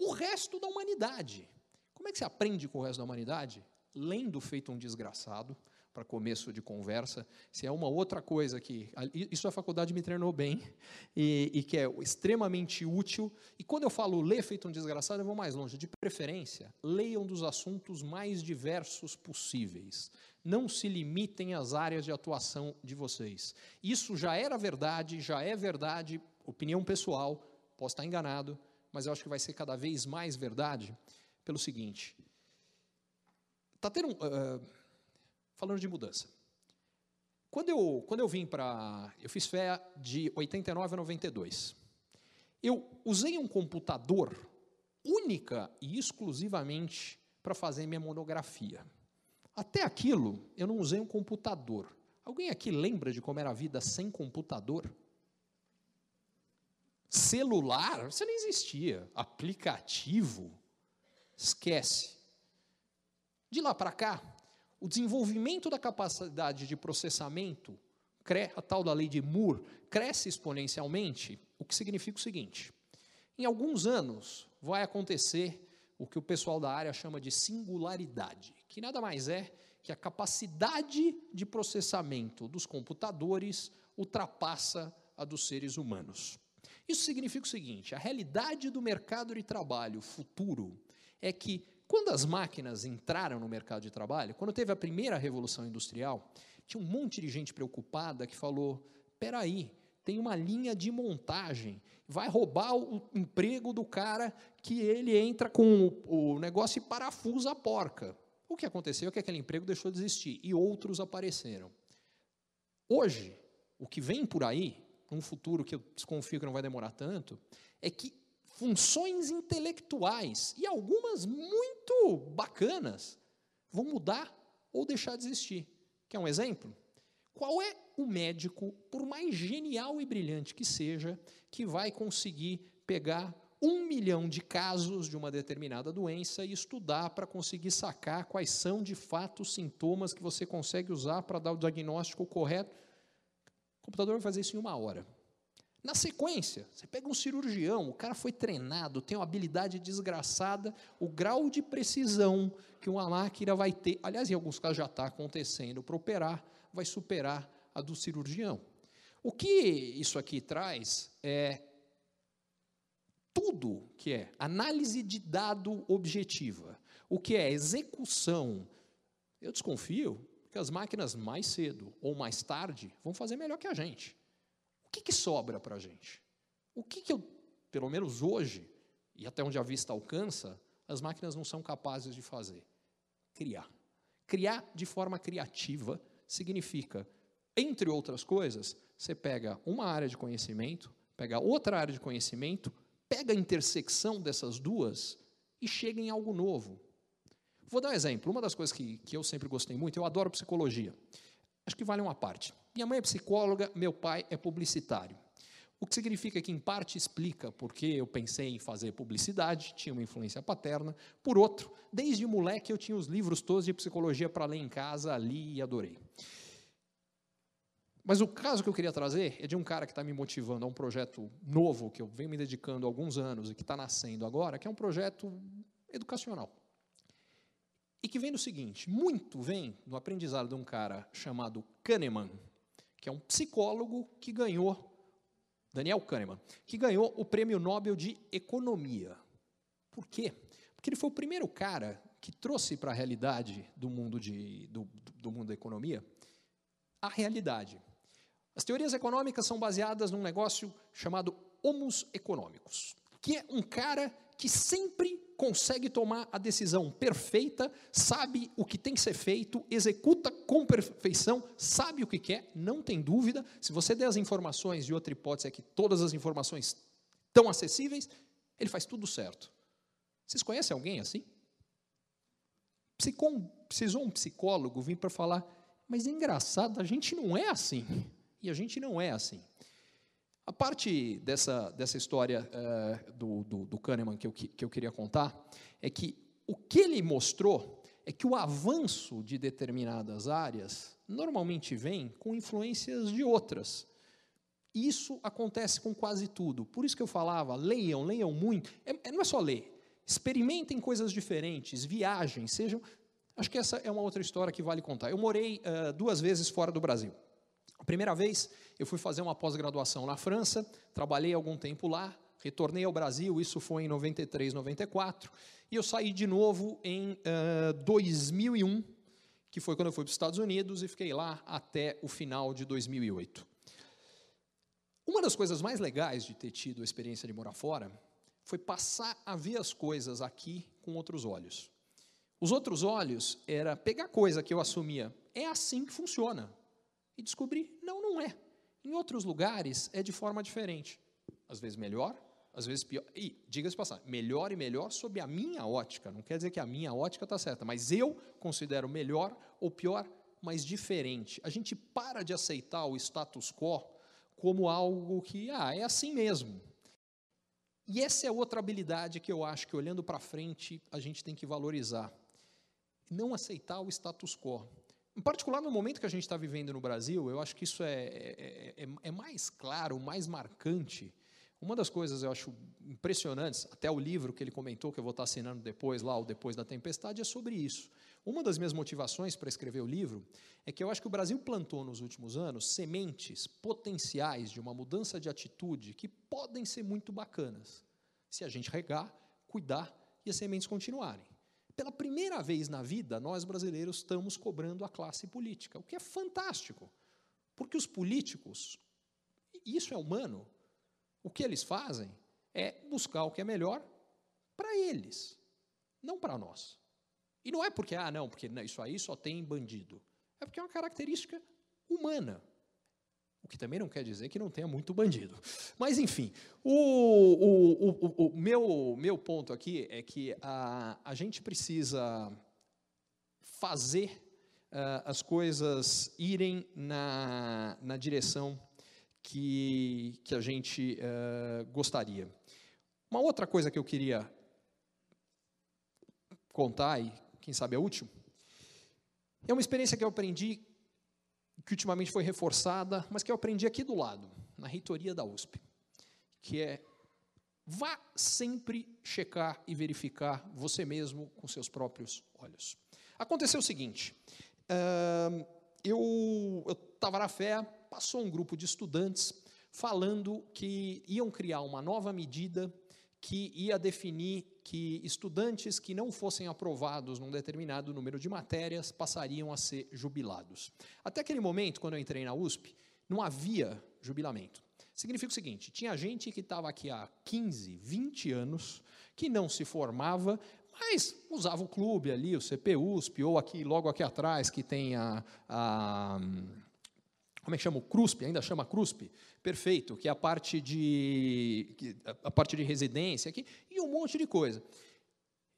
o resto da humanidade. Como é que você aprende com o resto da humanidade? Lendo feito um desgraçado, para começo de conversa, se é uma outra coisa que. Isso a faculdade me treinou bem, e, e, que é extremamente útil. E quando eu falo ler feito um desgraçado, eu vou mais longe. De preferência, leiam dos assuntos mais diversos possíveis. Não se limitem às áreas de atuação de vocês. Isso já era verdade, já é verdade, opinião pessoal, posso estar enganado, mas eu acho que vai ser cada vez mais verdade pelo seguinte: está tendo uh, falando de mudança. Quando eu quando eu vim para eu fiz fé de 89 a 92. Eu usei um computador única e exclusivamente para fazer minha monografia. Até aquilo, eu não usei um computador. Alguém aqui lembra de como era a vida sem computador? Celular, você não existia. Aplicativo, esquece. De lá para cá, o desenvolvimento da capacidade de processamento, a tal da lei de Moore, cresce exponencialmente, o que significa o seguinte: em alguns anos vai acontecer o que o pessoal da área chama de singularidade, que nada mais é que a capacidade de processamento dos computadores ultrapassa a dos seres humanos. Isso significa o seguinte: a realidade do mercado de trabalho futuro é que, quando as máquinas entraram no mercado de trabalho, quando teve a primeira revolução industrial, tinha um monte de gente preocupada que falou: peraí, tem uma linha de montagem, vai roubar o emprego do cara que ele entra com o negócio e parafusa a porca. O que aconteceu é que aquele emprego deixou de existir e outros apareceram. Hoje, o que vem por aí um futuro que eu desconfio que não vai demorar tanto, é que funções intelectuais, e algumas muito bacanas, vão mudar ou deixar de existir. Quer um exemplo? Qual é o médico, por mais genial e brilhante que seja, que vai conseguir pegar um milhão de casos de uma determinada doença e estudar para conseguir sacar quais são de fato os sintomas que você consegue usar para dar o diagnóstico correto? O computador vai fazer isso em uma hora. Na sequência, você pega um cirurgião, o cara foi treinado, tem uma habilidade desgraçada, o grau de precisão que uma máquina vai ter, aliás, em alguns casos já está acontecendo, para operar, vai superar a do cirurgião. O que isso aqui traz é tudo que é análise de dado objetiva, o que é execução. Eu desconfio que as máquinas mais cedo ou mais tarde vão fazer melhor que a gente que, que sobra para a gente? O que, que eu, pelo menos hoje, e até onde a vista alcança, as máquinas não são capazes de fazer? Criar. Criar de forma criativa significa, entre outras coisas, você pega uma área de conhecimento, pega outra área de conhecimento, pega a intersecção dessas duas e chega em algo novo. Vou dar um exemplo. Uma das coisas que, que eu sempre gostei muito, eu adoro psicologia. Acho que vale uma parte. Minha mãe é psicóloga, meu pai é publicitário. O que significa que, em parte, explica porque eu pensei em fazer publicidade, tinha uma influência paterna. Por outro, desde moleque eu tinha os livros todos de psicologia para ler em casa, ali e adorei. Mas o caso que eu queria trazer é de um cara que está me motivando a um projeto novo, que eu venho me dedicando há alguns anos e que está nascendo agora, que é um projeto educacional. E que vem do seguinte: muito vem do aprendizado de um cara chamado Kahneman, que é um psicólogo que ganhou, Daniel Kahneman, que ganhou o prêmio Nobel de Economia. Por quê? Porque ele foi o primeiro cara que trouxe para a realidade do mundo, de, do, do mundo da economia a realidade. As teorias econômicas são baseadas num negócio chamado homus econômicos, que é um cara que sempre consegue tomar a decisão perfeita, sabe o que tem que ser feito, executa com perfeição, sabe o que quer, não tem dúvida. Se você der as informações, e outra hipótese é que todas as informações estão acessíveis, ele faz tudo certo. Vocês conhecem alguém assim? Precisou um psicólogo vir para falar, mas é engraçado, a gente não é assim. E a gente não é assim. A parte dessa, dessa história uh, do, do, do, Kahneman que eu, que eu queria contar é que o que ele mostrou é que o avanço de determinadas áreas normalmente vem com influências de outras. Isso acontece com quase tudo. Por isso que eu falava, leiam, leiam muito. É, é, não é só ler. Experimentem coisas diferentes, viajem, sejam. Acho que essa é uma outra história que vale contar. Eu morei uh, duas vezes fora do Brasil. A primeira vez, eu fui fazer uma pós-graduação na França, trabalhei algum tempo lá, retornei ao Brasil, isso foi em 93, 94, e eu saí de novo em uh, 2001, que foi quando eu fui para os Estados Unidos, e fiquei lá até o final de 2008. Uma das coisas mais legais de ter tido a experiência de morar fora foi passar a ver as coisas aqui com outros olhos. Os outros olhos era pegar coisa que eu assumia, é assim que funciona e descobri, não, não é. Em outros lugares é de forma diferente. Às vezes melhor, às vezes pior. E, diga-se passar, melhor e melhor sob a minha ótica. Não quer dizer que a minha ótica está certa, mas eu considero melhor ou pior, mas diferente. A gente para de aceitar o status quo como algo que, ah, é assim mesmo. E essa é outra habilidade que eu acho que, olhando para frente, a gente tem que valorizar. Não aceitar o status quo. Em particular, no momento que a gente está vivendo no Brasil, eu acho que isso é, é, é, é, mais claro, mais marcante. Uma das coisas eu acho impressionantes, até o livro que ele comentou, que eu vou estar assinando depois, lá, o Depois da Tempestade, é sobre isso. Uma das minhas motivações para escrever o livro é que eu acho que o Brasil plantou nos últimos anos sementes potenciais de uma mudança de atitude que podem ser muito bacanas, se a gente regar, cuidar e as sementes continuarem. Pela primeira vez na vida, nós brasileiros estamos cobrando a classe política, o que é fantástico. Porque os políticos, isso é humano, o que eles fazem é buscar o que é melhor para eles, não para nós. E não é porque, ah, não, porque isso aí só tem bandido. É porque é uma característica humana. O que também não quer dizer que não tenha muito bandido. Mas, enfim, o, o, o, o meu, meu ponto aqui é que a, a gente precisa fazer uh, as coisas irem na, na direção que, que a gente uh, gostaria. Uma outra coisa que eu queria contar, e quem sabe é útil, é uma experiência que eu aprendi, que ultimamente foi reforçada, mas que eu aprendi aqui do lado, na reitoria da USP, que é vá sempre checar e verificar você mesmo com seus próprios olhos. Aconteceu o seguinte, eu estava na fé, passou um grupo de estudantes falando que iam criar uma nova medida que ia definir que estudantes que não fossem aprovados num determinado número de matérias passariam a ser jubilados. Até aquele momento, quando eu entrei na USP, não havia jubilamento. Significa o seguinte: tinha gente que estava aqui há 15, 20 anos, que não se formava, mas usava o clube ali, o CPUSP, ou aqui, logo aqui atrás, que tem a, a como é que chama? O CRUSP, ainda chama CRUSP? Perfeito, que é a parte de, a parte de residência aqui, e um monte de coisa.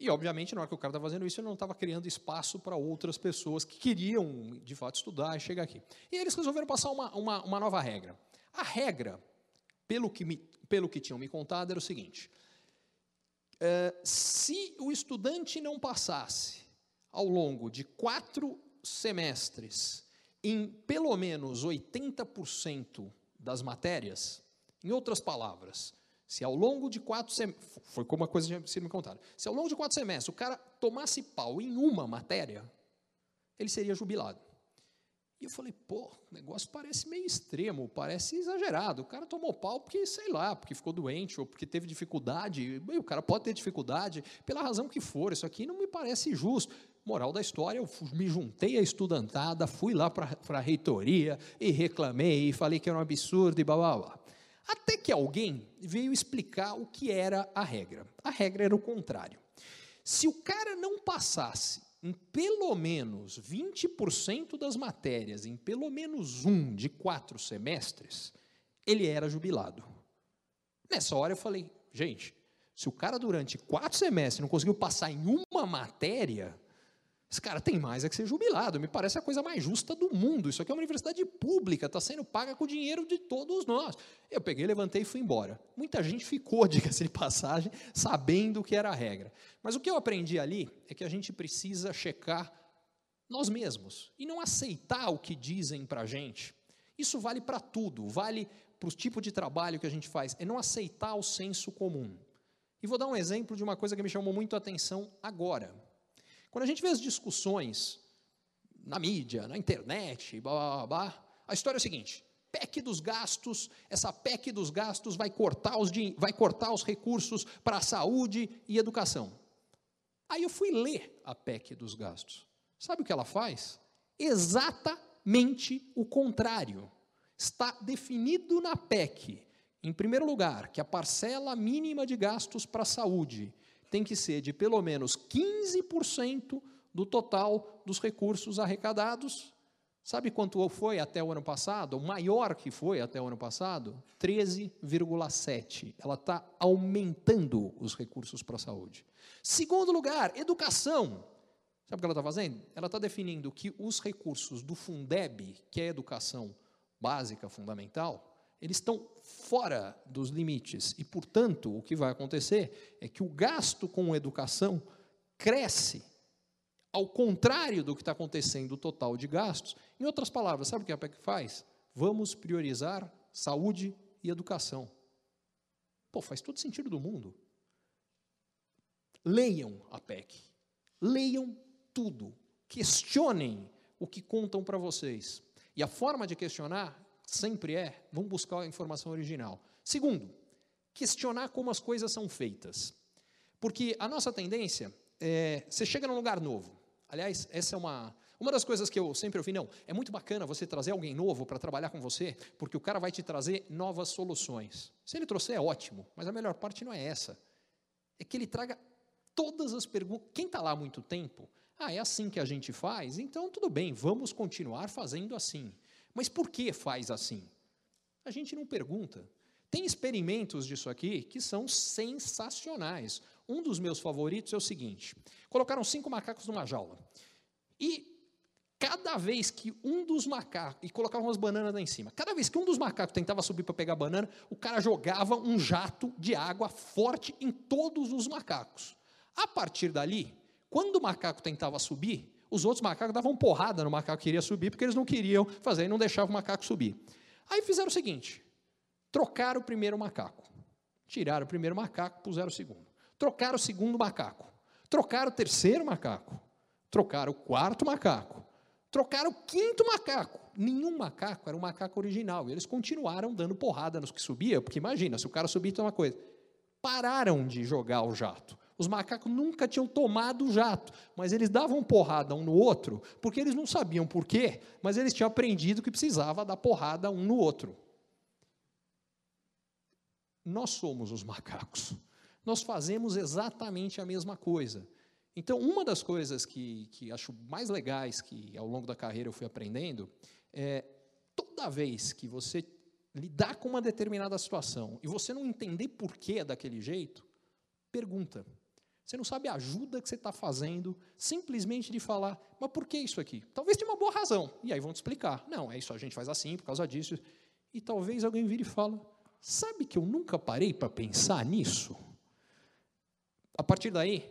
E, obviamente, na hora que o cara estava fazendo isso, ele não estava criando espaço para outras pessoas que queriam, de fato, estudar e chegar aqui. E eles resolveram passar uma, uma, uma nova regra. A regra, pelo que, me, pelo que tinham me contado, era o seguinte: é, se o estudante não passasse ao longo de quatro semestres em pelo menos 80% das matérias, em outras palavras, se ao longo de quatro semestres, foi como uma coisa que me contaram, se ao longo de quatro semestres o cara tomasse pau em uma matéria, ele seria jubilado. E eu falei, pô, o negócio parece meio extremo, parece exagerado. O cara tomou pau porque, sei lá, porque ficou doente ou porque teve dificuldade. o cara pode ter dificuldade pela razão que for. Isso aqui não me parece justo. Moral da história, eu me juntei à estudantada, fui lá para a reitoria e reclamei e falei que era um absurdo e blá, blá, blá. Até que alguém veio explicar o que era a regra. A regra era o contrário. Se o cara não passasse em pelo menos 20% das matérias, em pelo menos um de quatro semestres, ele era jubilado. Nessa hora eu falei, gente, se o cara durante quatro semestres não conseguiu passar em uma matéria, esse cara tem mais é que ser jubilado. Me parece a coisa mais justa do mundo. Isso aqui é uma universidade pública, está sendo paga com o dinheiro de todos nós. Eu peguei, levantei e fui embora. Muita gente ficou, diga-se de passagem, sabendo que era a regra. Mas o que eu aprendi ali é que a gente precisa checar nós mesmos e não aceitar o que dizem para a gente. Isso vale para tudo, vale para o tipo de trabalho que a gente faz, é não aceitar o senso comum. E vou dar um exemplo de uma coisa que me chamou muito a atenção agora. Quando a gente vê as discussões na mídia, na internet, blá, blá, blá, a história é a seguinte: PEC dos gastos, essa PEC dos gastos vai cortar os, vai cortar os recursos para a saúde e educação. Aí eu fui ler a PEC dos gastos. Sabe o que ela faz? Exatamente o contrário. Está definido na PEC, em primeiro lugar, que a parcela mínima de gastos para a saúde tem que ser de pelo menos 15% do total dos recursos arrecadados. Sabe quanto foi até o ano passado? O maior que foi até o ano passado? 13,7. Ela está aumentando os recursos para a saúde. Segundo lugar, educação. Sabe o que ela está fazendo? Ela está definindo que os recursos do Fundeb, que é educação básica fundamental, eles estão fora dos limites. E, portanto, o que vai acontecer é que o gasto com educação cresce, ao contrário do que está acontecendo o total de gastos. Em outras palavras, sabe o que a PEC faz? Vamos priorizar saúde e educação. Pô, faz todo sentido do mundo. Leiam a PEC. Leiam tudo. Questionem o que contam para vocês. E a forma de questionar sempre é, vamos buscar a informação original. Segundo, questionar como as coisas são feitas. Porque a nossa tendência é, você chega num lugar novo. Aliás, essa é uma, uma das coisas que eu sempre ouvi, não, é muito bacana você trazer alguém novo para trabalhar com você, porque o cara vai te trazer novas soluções. Se ele trouxer, é ótimo, mas a melhor parte não é essa. É que ele traga todas as perguntas. Quem está lá há muito tempo, ah, é assim que a gente faz? Então tudo bem, vamos continuar fazendo assim. Mas por que faz assim? A gente não pergunta. Tem experimentos disso aqui que são sensacionais. Um dos meus favoritos é o seguinte: colocaram cinco macacos numa jaula. E cada vez que um dos macacos. E colocavam umas bananas lá em cima. Cada vez que um dos macacos tentava subir para pegar a banana, o cara jogava um jato de água forte em todos os macacos. A partir dali, quando o macaco tentava subir, os outros macacos davam porrada no macaco que queria subir, porque eles não queriam fazer e não deixavam o macaco subir. Aí fizeram o seguinte: trocaram o primeiro macaco. Tiraram o primeiro macaco, puseram o segundo. Trocaram o segundo macaco. Trocaram o terceiro macaco. Trocaram o quarto macaco. Trocaram o quinto macaco. Nenhum macaco era um macaco original. E eles continuaram dando porrada nos que subia, porque imagina, se o cara subir, tem uma coisa. Pararam de jogar o jato. Os macacos nunca tinham tomado o jato, mas eles davam porrada um no outro, porque eles não sabiam por quê, mas eles tinham aprendido que precisava dar porrada um no outro. Nós somos os macacos. Nós fazemos exatamente a mesma coisa. Então, uma das coisas que, que acho mais legais que ao longo da carreira eu fui aprendendo é toda vez que você lidar com uma determinada situação e você não entender por que é daquele jeito, pergunta. Você não sabe a ajuda que você está fazendo, simplesmente de falar, mas por que isso aqui? Talvez tenha uma boa razão. E aí vão te explicar. Não, é isso, a gente faz assim, por causa disso. E talvez alguém vire e fale, sabe que eu nunca parei para pensar nisso? A partir daí,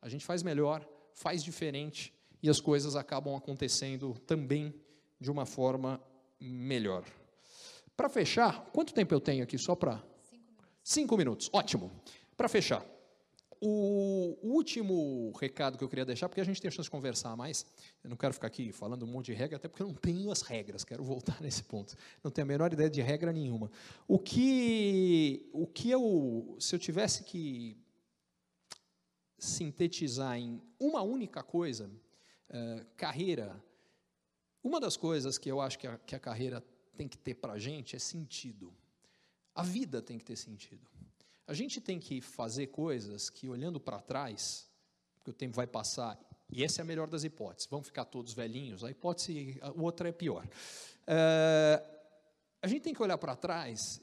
a gente faz melhor, faz diferente, e as coisas acabam acontecendo também de uma forma melhor. Para fechar, quanto tempo eu tenho aqui? Só para. Cinco minutos. Cinco minutos, ótimo. Para fechar, o último recado que eu queria deixar, porque a gente tem a chance de conversar mais, eu não quero ficar aqui falando um monte de regra, até porque eu não tenho as regras, quero voltar nesse ponto. Não tenho a menor ideia de regra nenhuma. O que, o que eu, se eu tivesse que sintetizar em uma única coisa, uh, carreira, uma das coisas que eu acho que a, que a carreira tem que ter para a gente é sentido. A vida tem que ter sentido. A gente tem que fazer coisas que, olhando para trás, porque o tempo vai passar, e essa é a melhor das hipóteses, vão ficar todos velhinhos, a hipótese, a outra é pior. É, a gente tem que olhar para trás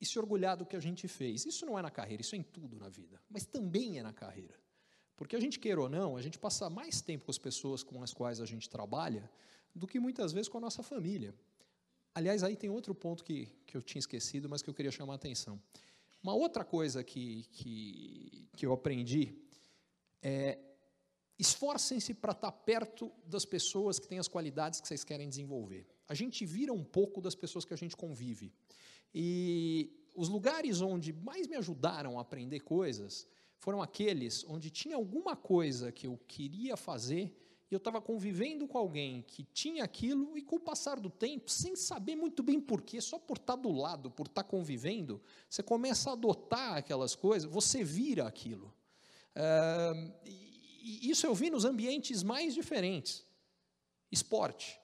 e se orgulhar do que a gente fez. Isso não é na carreira, isso é em tudo na vida, mas também é na carreira. Porque a gente queira ou não, a gente passa mais tempo com as pessoas com as quais a gente trabalha do que muitas vezes com a nossa família. Aliás, aí tem outro ponto que, que eu tinha esquecido, mas que eu queria chamar a atenção. Uma outra coisa que, que, que eu aprendi é esforcem-se para estar perto das pessoas que têm as qualidades que vocês querem desenvolver. A gente vira um pouco das pessoas que a gente convive. E os lugares onde mais me ajudaram a aprender coisas foram aqueles onde tinha alguma coisa que eu queria fazer eu estava convivendo com alguém que tinha aquilo, e com o passar do tempo, sem saber muito bem porquê, só por estar tá do lado, por estar tá convivendo, você começa a adotar aquelas coisas, você vira aquilo. É, e isso eu vi nos ambientes mais diferentes. Esporte.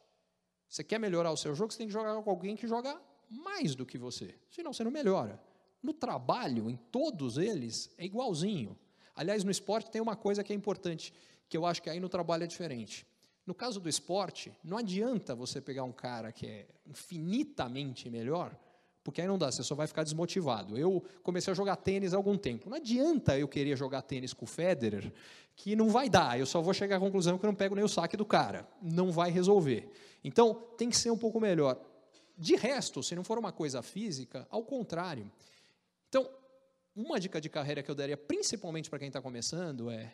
Você quer melhorar o seu jogo, você tem que jogar com alguém que joga mais do que você, senão você não melhora. No trabalho, em todos eles, é igualzinho. Aliás, no esporte tem uma coisa que é importante que eu acho que aí no trabalho é diferente. No caso do esporte, não adianta você pegar um cara que é infinitamente melhor, porque aí não dá, você só vai ficar desmotivado. Eu comecei a jogar tênis há algum tempo. Não adianta eu querer jogar tênis com o Federer, que não vai dar. Eu só vou chegar à conclusão que eu não pego nem o saque do cara. Não vai resolver. Então, tem que ser um pouco melhor. De resto, se não for uma coisa física, ao contrário. Então, uma dica de carreira que eu daria, principalmente para quem está começando, é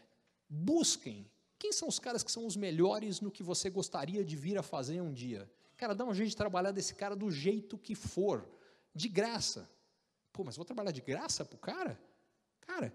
Busquem. Quem são os caras que são os melhores no que você gostaria de vir a fazer um dia? Cara, dá um jeito de trabalhar desse cara do jeito que for, de graça. Pô, mas vou trabalhar de graça para o cara? Cara,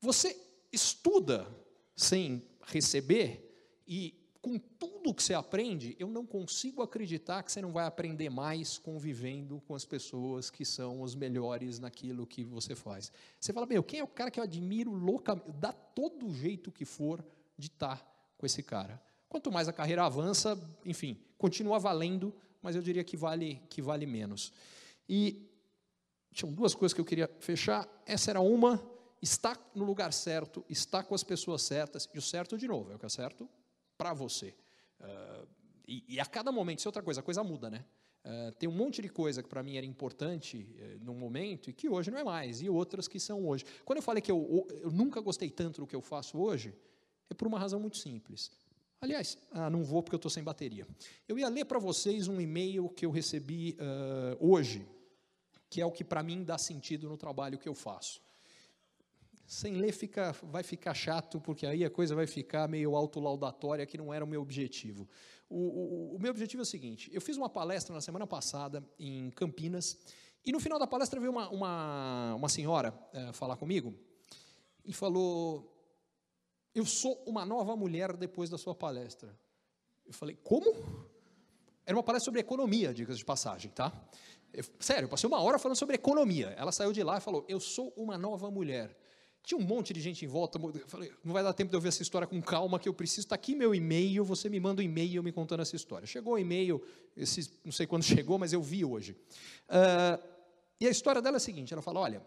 você estuda sem receber e com tudo que você aprende, eu não consigo acreditar que você não vai aprender mais convivendo com as pessoas que são os melhores naquilo que você faz. Você fala, meu, quem é o cara que eu admiro loucamente? Dá todo jeito que for de estar com esse cara. Quanto mais a carreira avança, enfim, continua valendo, mas eu diria que vale, que vale menos. E tinham duas coisas que eu queria fechar. Essa era uma, está no lugar certo, está com as pessoas certas, e o certo, de novo, é o que é certo para você. Uh, e, e, a cada momento, isso é outra coisa, a coisa muda, né? Uh, tem um monte de coisa que para mim era importante uh, no momento e que hoje não é mais, e outras que são hoje. Quando eu falei que eu, eu nunca gostei tanto do que eu faço hoje, é por uma razão muito simples. Aliás, ah, não vou porque eu estou sem bateria. Eu ia ler para vocês um e-mail que eu recebi uh, hoje, que é o que para mim dá sentido no trabalho que eu faço. Sem ler fica, vai ficar chato, porque aí a coisa vai ficar meio autolaudatória, que não era o meu objetivo. O, o, o meu objetivo é o seguinte: eu fiz uma palestra na semana passada em Campinas, e no final da palestra veio uma, uma, uma senhora é, falar comigo e falou: Eu sou uma nova mulher depois da sua palestra. Eu falei: Como? Era uma palestra sobre economia, dicas de passagem, tá? Eu, sério, eu passei uma hora falando sobre economia. Ela saiu de lá e falou: Eu sou uma nova mulher. Tinha um monte de gente em volta. Eu falei, não vai dar tempo de eu ver essa história com calma, que eu preciso. Está aqui meu e-mail, você me manda um e-mail me contando essa história. Chegou o e-mail, não sei quando chegou, mas eu vi hoje. Uh, e a história dela é a seguinte: ela fala, olha,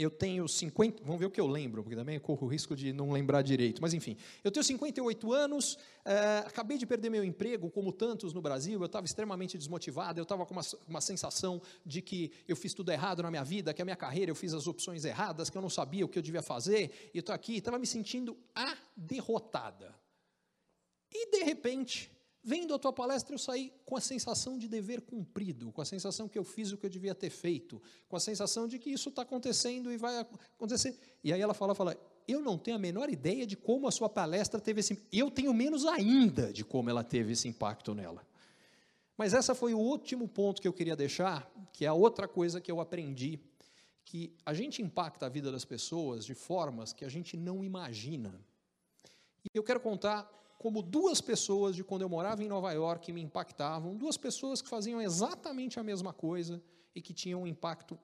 eu tenho 50, vamos ver o que eu lembro, porque também corro o risco de não lembrar direito, mas enfim, eu tenho 58 anos, uh, acabei de perder meu emprego, como tantos no Brasil, eu estava extremamente desmotivado, eu estava com uma, uma, sensação de que eu fiz tudo errado na minha vida, que a minha carreira eu fiz as opções erradas, que eu não sabia o que eu devia fazer, e estou aqui, estava me sentindo a derrotada. E de repente, Vendo a tua palestra, eu saí com a sensação de dever cumprido, com a sensação que eu fiz o que eu devia ter feito, com a sensação de que isso está acontecendo e vai acontecer. E aí ela fala, fala, eu não tenho a menor ideia de como a sua palestra teve esse, eu tenho menos ainda de como ela teve esse impacto nela. Mas essa foi o último ponto que eu queria deixar, que é a outra coisa que eu aprendi, que a gente impacta a vida das pessoas de formas que a gente não imagina. E eu quero contar como duas pessoas de quando eu morava em Nova York me impactavam, duas pessoas que faziam exatamente a mesma coisa e que tinham um impacto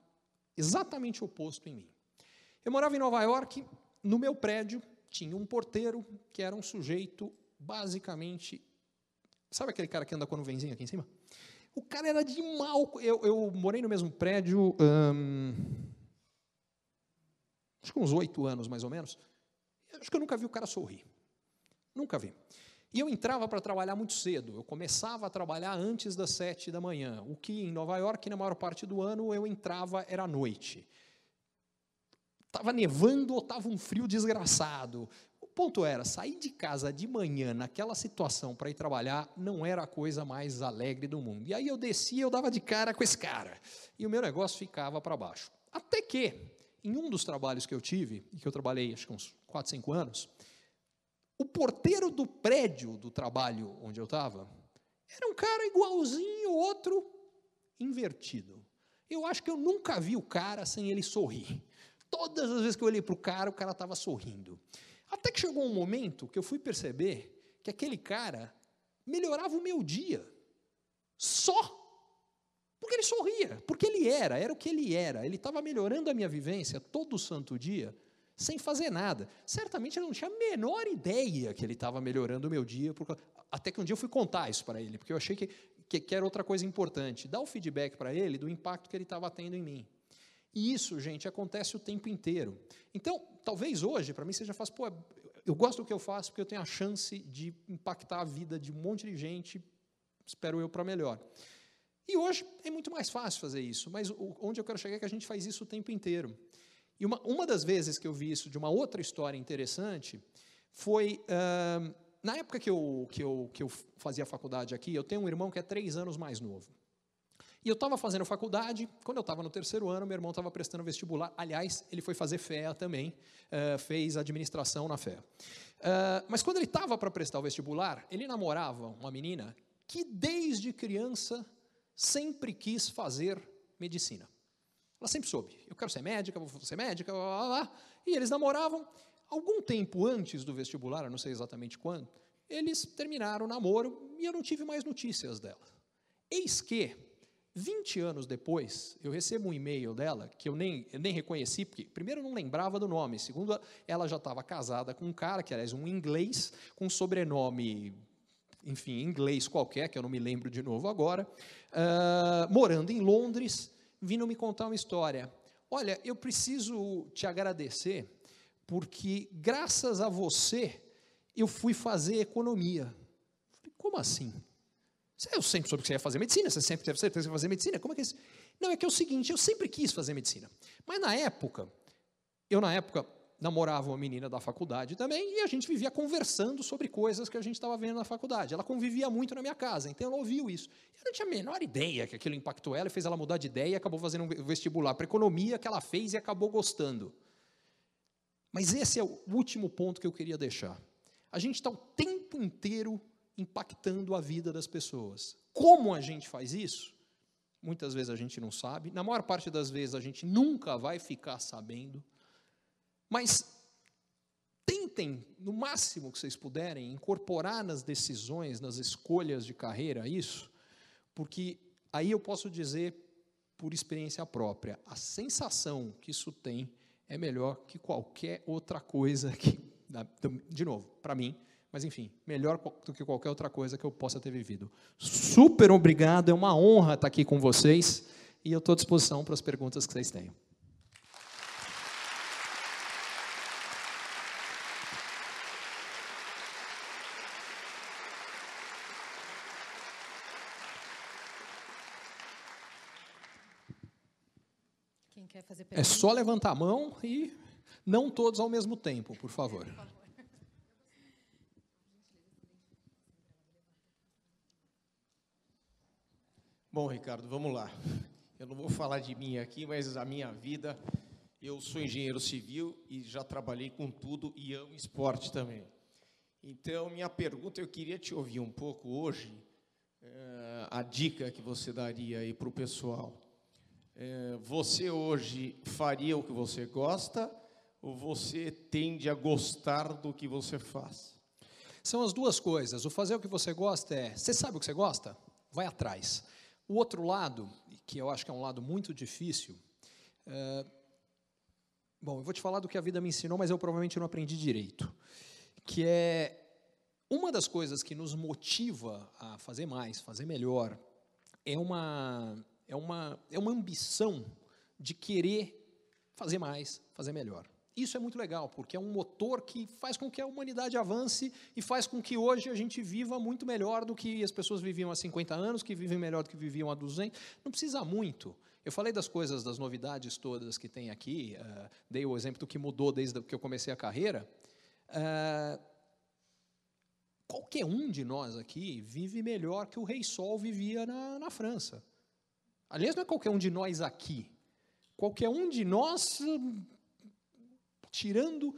exatamente oposto em mim. Eu morava em Nova York, no meu prédio tinha um porteiro que era um sujeito basicamente. Sabe aquele cara que anda com a nuvenzinha aqui em cima? O cara era de mal. Eu, eu morei no mesmo prédio. Hum, acho que uns oito anos mais ou menos. Acho que eu nunca vi o cara sorrir. Nunca vi. E eu entrava para trabalhar muito cedo. Eu começava a trabalhar antes das sete da manhã. O que em Nova York, na maior parte do ano, eu entrava era à noite. Estava nevando ou estava um frio desgraçado. O ponto era, sair de casa de manhã naquela situação para ir trabalhar não era a coisa mais alegre do mundo. E aí eu descia, eu dava de cara com esse cara. E o meu negócio ficava para baixo. Até que, em um dos trabalhos que eu tive, e que eu trabalhei acho que uns 4, 5 anos, o porteiro do prédio do trabalho onde eu estava era um cara igualzinho outro invertido. Eu acho que eu nunca vi o cara sem ele sorrir. Todas as vezes que eu olhei para o cara, o cara estava sorrindo. Até que chegou um momento que eu fui perceber que aquele cara melhorava o meu dia. Só porque ele sorria, porque ele era, era o que ele era. Ele estava melhorando a minha vivência todo santo dia sem fazer nada. Certamente eu não tinha a menor ideia que ele estava melhorando o meu dia, porque, até que um dia eu fui contar isso para ele, porque eu achei que, que, que era outra coisa importante, dar o feedback para ele do impacto que ele estava tendo em mim. E isso, gente, acontece o tempo inteiro. Então, talvez hoje, para mim, seja fácil, pô, eu gosto do que eu faço porque eu tenho a chance de impactar a vida de um monte de gente, espero eu, para melhor. E hoje é muito mais fácil fazer isso, mas onde eu quero chegar é que a gente faz isso o tempo inteiro. E uma, uma das vezes que eu vi isso de uma outra história interessante foi uh, na época que eu, que, eu, que eu fazia faculdade aqui, eu tenho um irmão que é três anos mais novo. E eu estava fazendo faculdade, quando eu estava no terceiro ano, meu irmão estava prestando vestibular. Aliás, ele foi fazer FEA também, uh, fez administração na FEA. Uh, mas quando ele estava para prestar o vestibular, ele namorava uma menina que desde criança sempre quis fazer medicina. Ela sempre soube. Eu quero ser médica, vou ser médica, blá, blá, blá. E eles namoravam. Algum tempo antes do vestibular, eu não sei exatamente quando, eles terminaram o namoro e eu não tive mais notícias dela. Eis que, 20 anos depois, eu recebo um e-mail dela que eu nem, eu nem reconheci, porque, primeiro, eu não lembrava do nome, segundo, ela já estava casada com um cara, que aliás, um inglês, com um sobrenome enfim, inglês qualquer, que eu não me lembro de novo agora, uh, morando em Londres, vindo me contar uma história. Olha, eu preciso te agradecer, porque graças a você eu fui fazer economia. Falei, como assim? Eu sempre soube que você ia fazer medicina, você sempre teve certeza que ia fazer medicina. Como é que é isso? Não, é que é o seguinte, eu sempre quis fazer medicina. Mas na época, eu na época namorava uma menina da faculdade também, e a gente vivia conversando sobre coisas que a gente estava vendo na faculdade. Ela convivia muito na minha casa, então ela ouviu isso. Eu não tinha a menor ideia que aquilo impactou ela fez ela mudar de ideia e acabou fazendo um vestibular para economia que ela fez e acabou gostando. Mas esse é o último ponto que eu queria deixar. A gente está o tempo inteiro impactando a vida das pessoas. Como a gente faz isso? Muitas vezes a gente não sabe, na maior parte das vezes a gente nunca vai ficar sabendo. Mas tentem, no máximo que vocês puderem, incorporar nas decisões, nas escolhas de carreira isso, porque aí eu posso dizer, por experiência própria, a sensação que isso tem é melhor que qualquer outra coisa que, de novo, para mim, mas enfim, melhor do que qualquer outra coisa que eu possa ter vivido. Super obrigado, é uma honra estar aqui com vocês e eu estou à disposição para as perguntas que vocês tenham. É só levantar a mão e não todos ao mesmo tempo, por favor. Bom, Ricardo, vamos lá. Eu não vou falar de mim aqui, mas a minha vida, eu sou engenheiro civil e já trabalhei com tudo e amo esporte também. Então, minha pergunta, eu queria te ouvir um pouco hoje, eh, a dica que você daria aí para o pessoal. É, você hoje faria o que você gosta ou você tende a gostar do que você faz? São as duas coisas. O fazer o que você gosta é, você sabe o que você gosta? Vai atrás. O outro lado, que eu acho que é um lado muito difícil, é, bom, eu vou te falar do que a vida me ensinou, mas eu provavelmente não aprendi direito, que é uma das coisas que nos motiva a fazer mais, fazer melhor, é uma é uma, é uma ambição de querer fazer mais, fazer melhor. Isso é muito legal, porque é um motor que faz com que a humanidade avance e faz com que hoje a gente viva muito melhor do que as pessoas viviam há 50 anos, que vivem melhor do que viviam há 200. Não precisa muito. Eu falei das coisas, das novidades todas que tem aqui, uh, dei o exemplo do que mudou desde que eu comecei a carreira. Uh, qualquer um de nós aqui vive melhor que o Rei Sol vivia na, na França. Aliás, não é qualquer um de nós aqui. Qualquer um de nós, tirando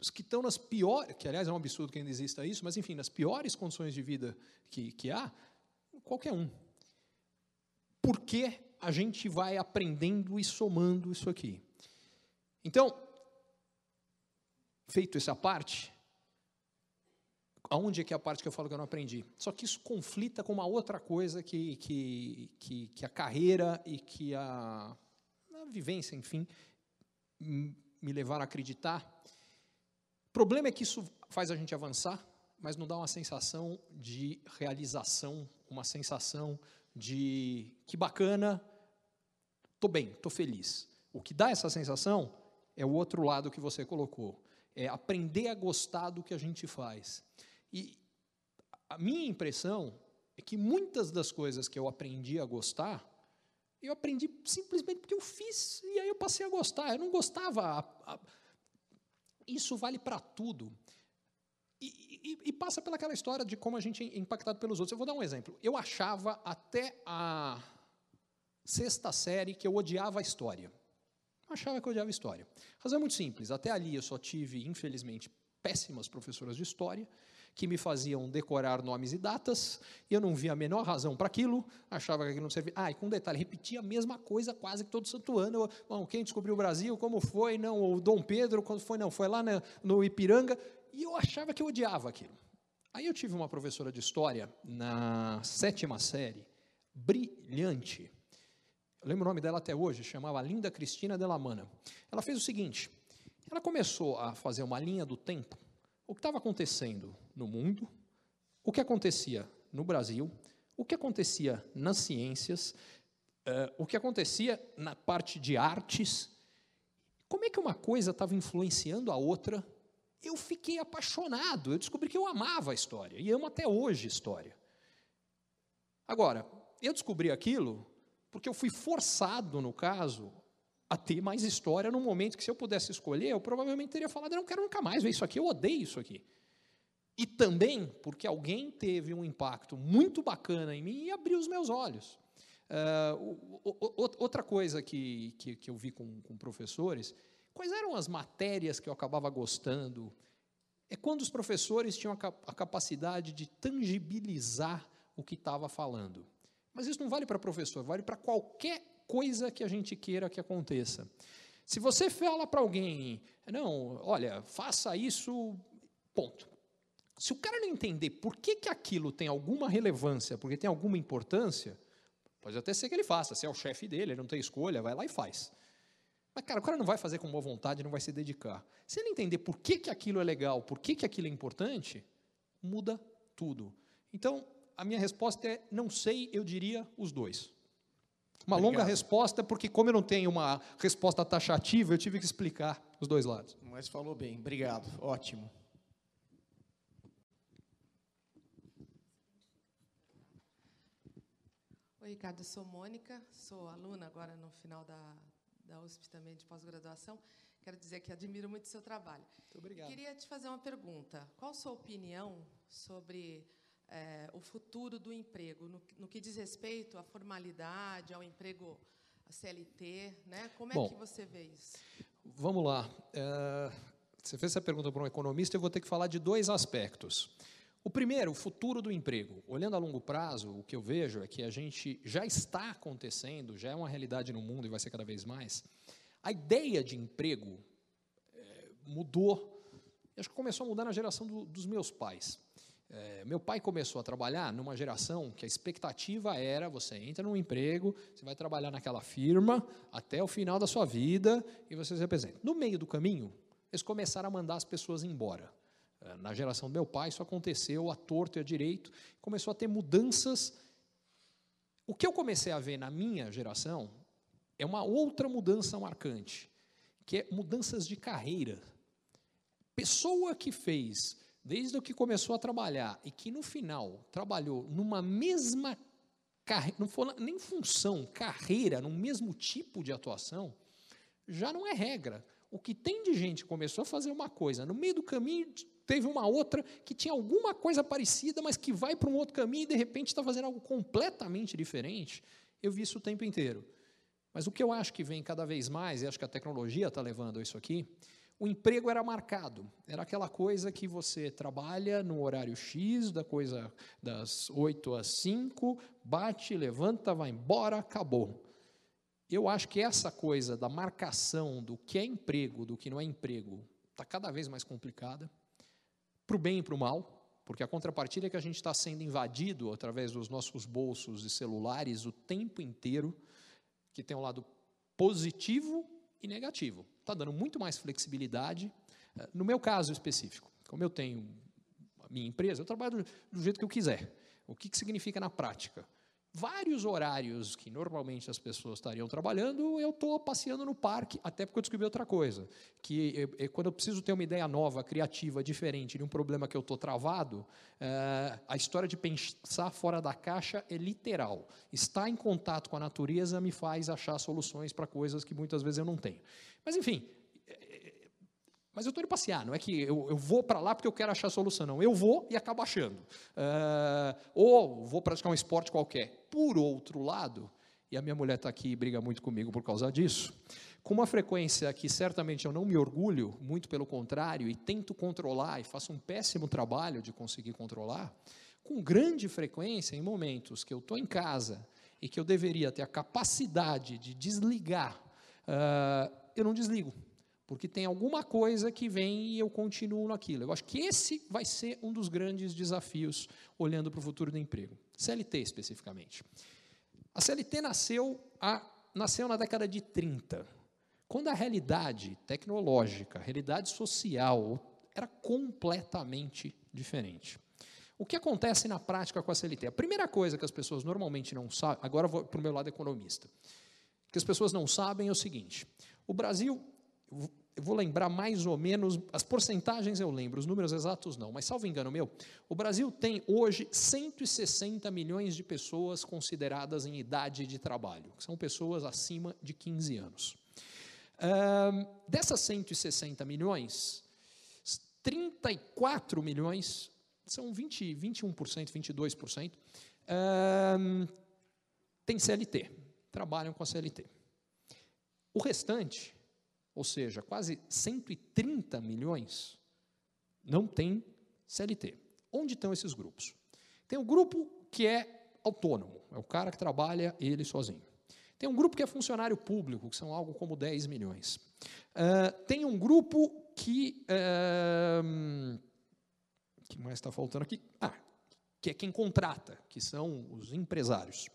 os que estão nas piores, que aliás é um absurdo que ainda exista isso, mas enfim, nas piores condições de vida que, que há, qualquer um. Porque a gente vai aprendendo e somando isso aqui. Então, feito essa parte, aonde é que é a parte que eu falo que eu não aprendi? Só que isso conflita com uma outra coisa que, que, que, que a carreira e que a, a vivência, enfim, me levaram a acreditar. O problema é que isso faz a gente avançar, mas não dá uma sensação de realização, uma sensação de que bacana, estou bem, estou feliz. O que dá essa sensação é o outro lado que você colocou. É aprender a gostar do que a gente faz. E a minha impressão é que muitas das coisas que eu aprendi a gostar, eu aprendi simplesmente porque eu fiz e aí eu passei a gostar. Eu não gostava. A, a, isso vale para tudo. E, e, e, passa pelaquela história de como a gente é impactado pelos outros. Eu vou dar um exemplo. Eu achava até a sexta série que eu odiava a história. Eu achava que eu odiava a história. A razão é muito simples. Até ali eu só tive, infelizmente, péssimas professoras de história que me faziam decorar nomes e datas, e eu não via a menor razão para aquilo, achava que aquilo não servia. Ah, e com um detalhe, repetia a mesma coisa quase que todo santo ano. Bom, quem descobriu o Brasil, como foi, não, o Dom Pedro, quando foi, não, foi lá no Ipiranga, e eu achava que eu odiava aquilo. Aí eu tive uma professora de história na sétima série, brilhante. Eu lembro o nome dela até hoje, chamava Linda Cristina Delamana. Ela fez o seguinte: ela começou a fazer uma linha do tempo o que estava acontecendo no mundo, o que acontecia no Brasil, o que acontecia nas ciências, uh, o que acontecia na parte de artes. Como é que uma coisa estava influenciando a outra? Eu fiquei apaixonado, eu descobri que eu amava a história, e amo até hoje a história. Agora, eu descobri aquilo porque eu fui forçado, no caso, a ter mais história num momento que, se eu pudesse escolher, eu provavelmente teria falado: eu não quero nunca mais ver isso aqui, eu odeio isso aqui. E também porque alguém teve um impacto muito bacana em mim e abriu os meus olhos. Uh, outra coisa que, que, que eu vi com, com, professores, quais eram as matérias que eu acabava gostando? É quando os professores tinham a, capacidade de tangibilizar o que estava falando. Mas isso não vale para professor, vale para qualquer coisa que a gente queira que aconteça. Se você fala para alguém, não, olha, faça isso, ponto. Se o cara não entender por que, que aquilo tem alguma relevância, porque tem alguma importância, Pode até ser que ele faça, se é o chefe dele, ele não tem escolha, vai lá e faz. Mas, cara, o cara não vai fazer com boa vontade, não vai se dedicar. Se ele entender por que, que aquilo é legal, por que, que aquilo é importante, muda tudo. Então, a minha resposta é: não sei, eu diria os dois. Uma Obrigado. longa resposta, porque, como eu não tenho uma resposta taxativa, eu tive que explicar os dois lados. Mas falou bem, obrigado, ótimo. Oi, Ricardo, eu sou Mônica, sou aluna agora no final da, da USP também de pós-graduação. Quero dizer que admiro muito o seu trabalho. Muito obrigado. Queria te fazer uma pergunta. Qual a sua opinião sobre é, o futuro do emprego, no, no, que diz respeito à formalidade, ao emprego CLT, né? Como é Bom, que você vê isso? Vamos lá. É, você fez essa pergunta para um economista, eu vou ter que falar de dois aspectos. O primeiro, o futuro do emprego. Olhando a longo prazo, o que eu vejo é que a gente já está acontecendo, já é uma realidade no mundo e vai ser cada vez mais. A ideia de emprego é, mudou, acho que começou a mudar na geração do, dos meus pais. É, meu pai começou a trabalhar numa geração que a expectativa era: você entra num emprego, você vai trabalhar naquela firma até o final da sua vida e você se apresenta. No meio do caminho, eles começaram a mandar as pessoas embora. Eh, na geração do meu pai, isso aconteceu a torto e a direito, começou a ter mudanças. O que eu comecei a ver na minha geração é uma outra mudança marcante, que é mudanças de carreira. Pessoa que fez, desde o que começou a trabalhar e que no final trabalhou numa mesma carreira, não foi nem função, carreira, no mesmo tipo de atuação, já não é regra. O que tem de gente que começou a fazer uma coisa, no meio do caminho teve uma outra que tinha alguma coisa parecida, mas que vai para um outro caminho e de repente está fazendo algo completamente diferente. Eu vi isso o tempo inteiro. Mas o que eu acho que vem cada vez mais, e acho que a tecnologia está levando isso aqui, o emprego era marcado. Era aquela coisa que você trabalha no horário X, da coisa das 8 às 5, bate, levanta, vai embora, acabou. Eu acho que essa coisa da marcação do que é emprego, do que não é emprego, está cada vez mais complicada para o bem e para o mal, porque a contrapartida é que a gente está sendo invadido através dos nossos bolsos e celulares o tempo inteiro, que tem um lado positivo e negativo. Está dando muito mais flexibilidade. Eh, no meu caso específico, como eu tenho a minha empresa, eu trabalho do, jeito que eu quiser. O que, que significa na prática? Vários horários que normalmente as pessoas estariam trabalhando, eu estou passeando no parque, até porque eu descobri outra coisa, que é, é, quando eu preciso ter uma ideia nova, criativa, diferente de um problema que eu estou travado, é, a história de pensar fora da caixa é literal. Estar em contato com a natureza me faz achar soluções para coisas que muitas vezes eu não tenho. Mas, enfim, mas eu estou indo passear, não é que eu, eu vou para lá porque eu quero achar solução, não. Eu vou e acabo achando. Uh, ou vou praticar um esporte qualquer. Por outro lado, e a minha mulher está aqui e briga muito comigo por causa disso, com uma frequência que certamente eu não me orgulho, muito pelo contrário, e tento controlar, e faço um péssimo trabalho de conseguir controlar, com grande frequência, em momentos que eu estou em casa e que eu deveria ter a capacidade de desligar, uh, eu não desligo porque tem alguma coisa que vem e eu continuo naquilo. Eu acho que esse vai ser um dos grandes desafios olhando para o futuro do emprego. CLT especificamente. A CLT nasceu, a, nasceu na década de 30, quando a realidade tecnológica, a realidade social era completamente diferente. O que acontece na prática com a CLT? A primeira coisa que as pessoas normalmente não sabem, agora vou para o meu lado economista, que as pessoas não sabem é o seguinte: o Brasil eu vou lembrar mais ou menos, as porcentagens eu lembro, os números exatos não, mas salvo engano meu, o Brasil tem hoje 160 milhões de pessoas consideradas em idade de trabalho, que são pessoas acima de 15 anos. Uh, dessas 160 milhões, 34 milhões, são 20, 21%, 22%, uh, tem CLT, trabalham com a CLT. O restante, ou seja, quase 130 milhões, não tem CLT. Onde estão esses grupos? Tem o um grupo que é autônomo, é o cara que trabalha ele sozinho. Tem um grupo que é funcionário público, que são algo como 10 milhões. Uh, tem um grupo que. Uh, que mais está faltando aqui? Ah, que é quem contrata, que são os empresários.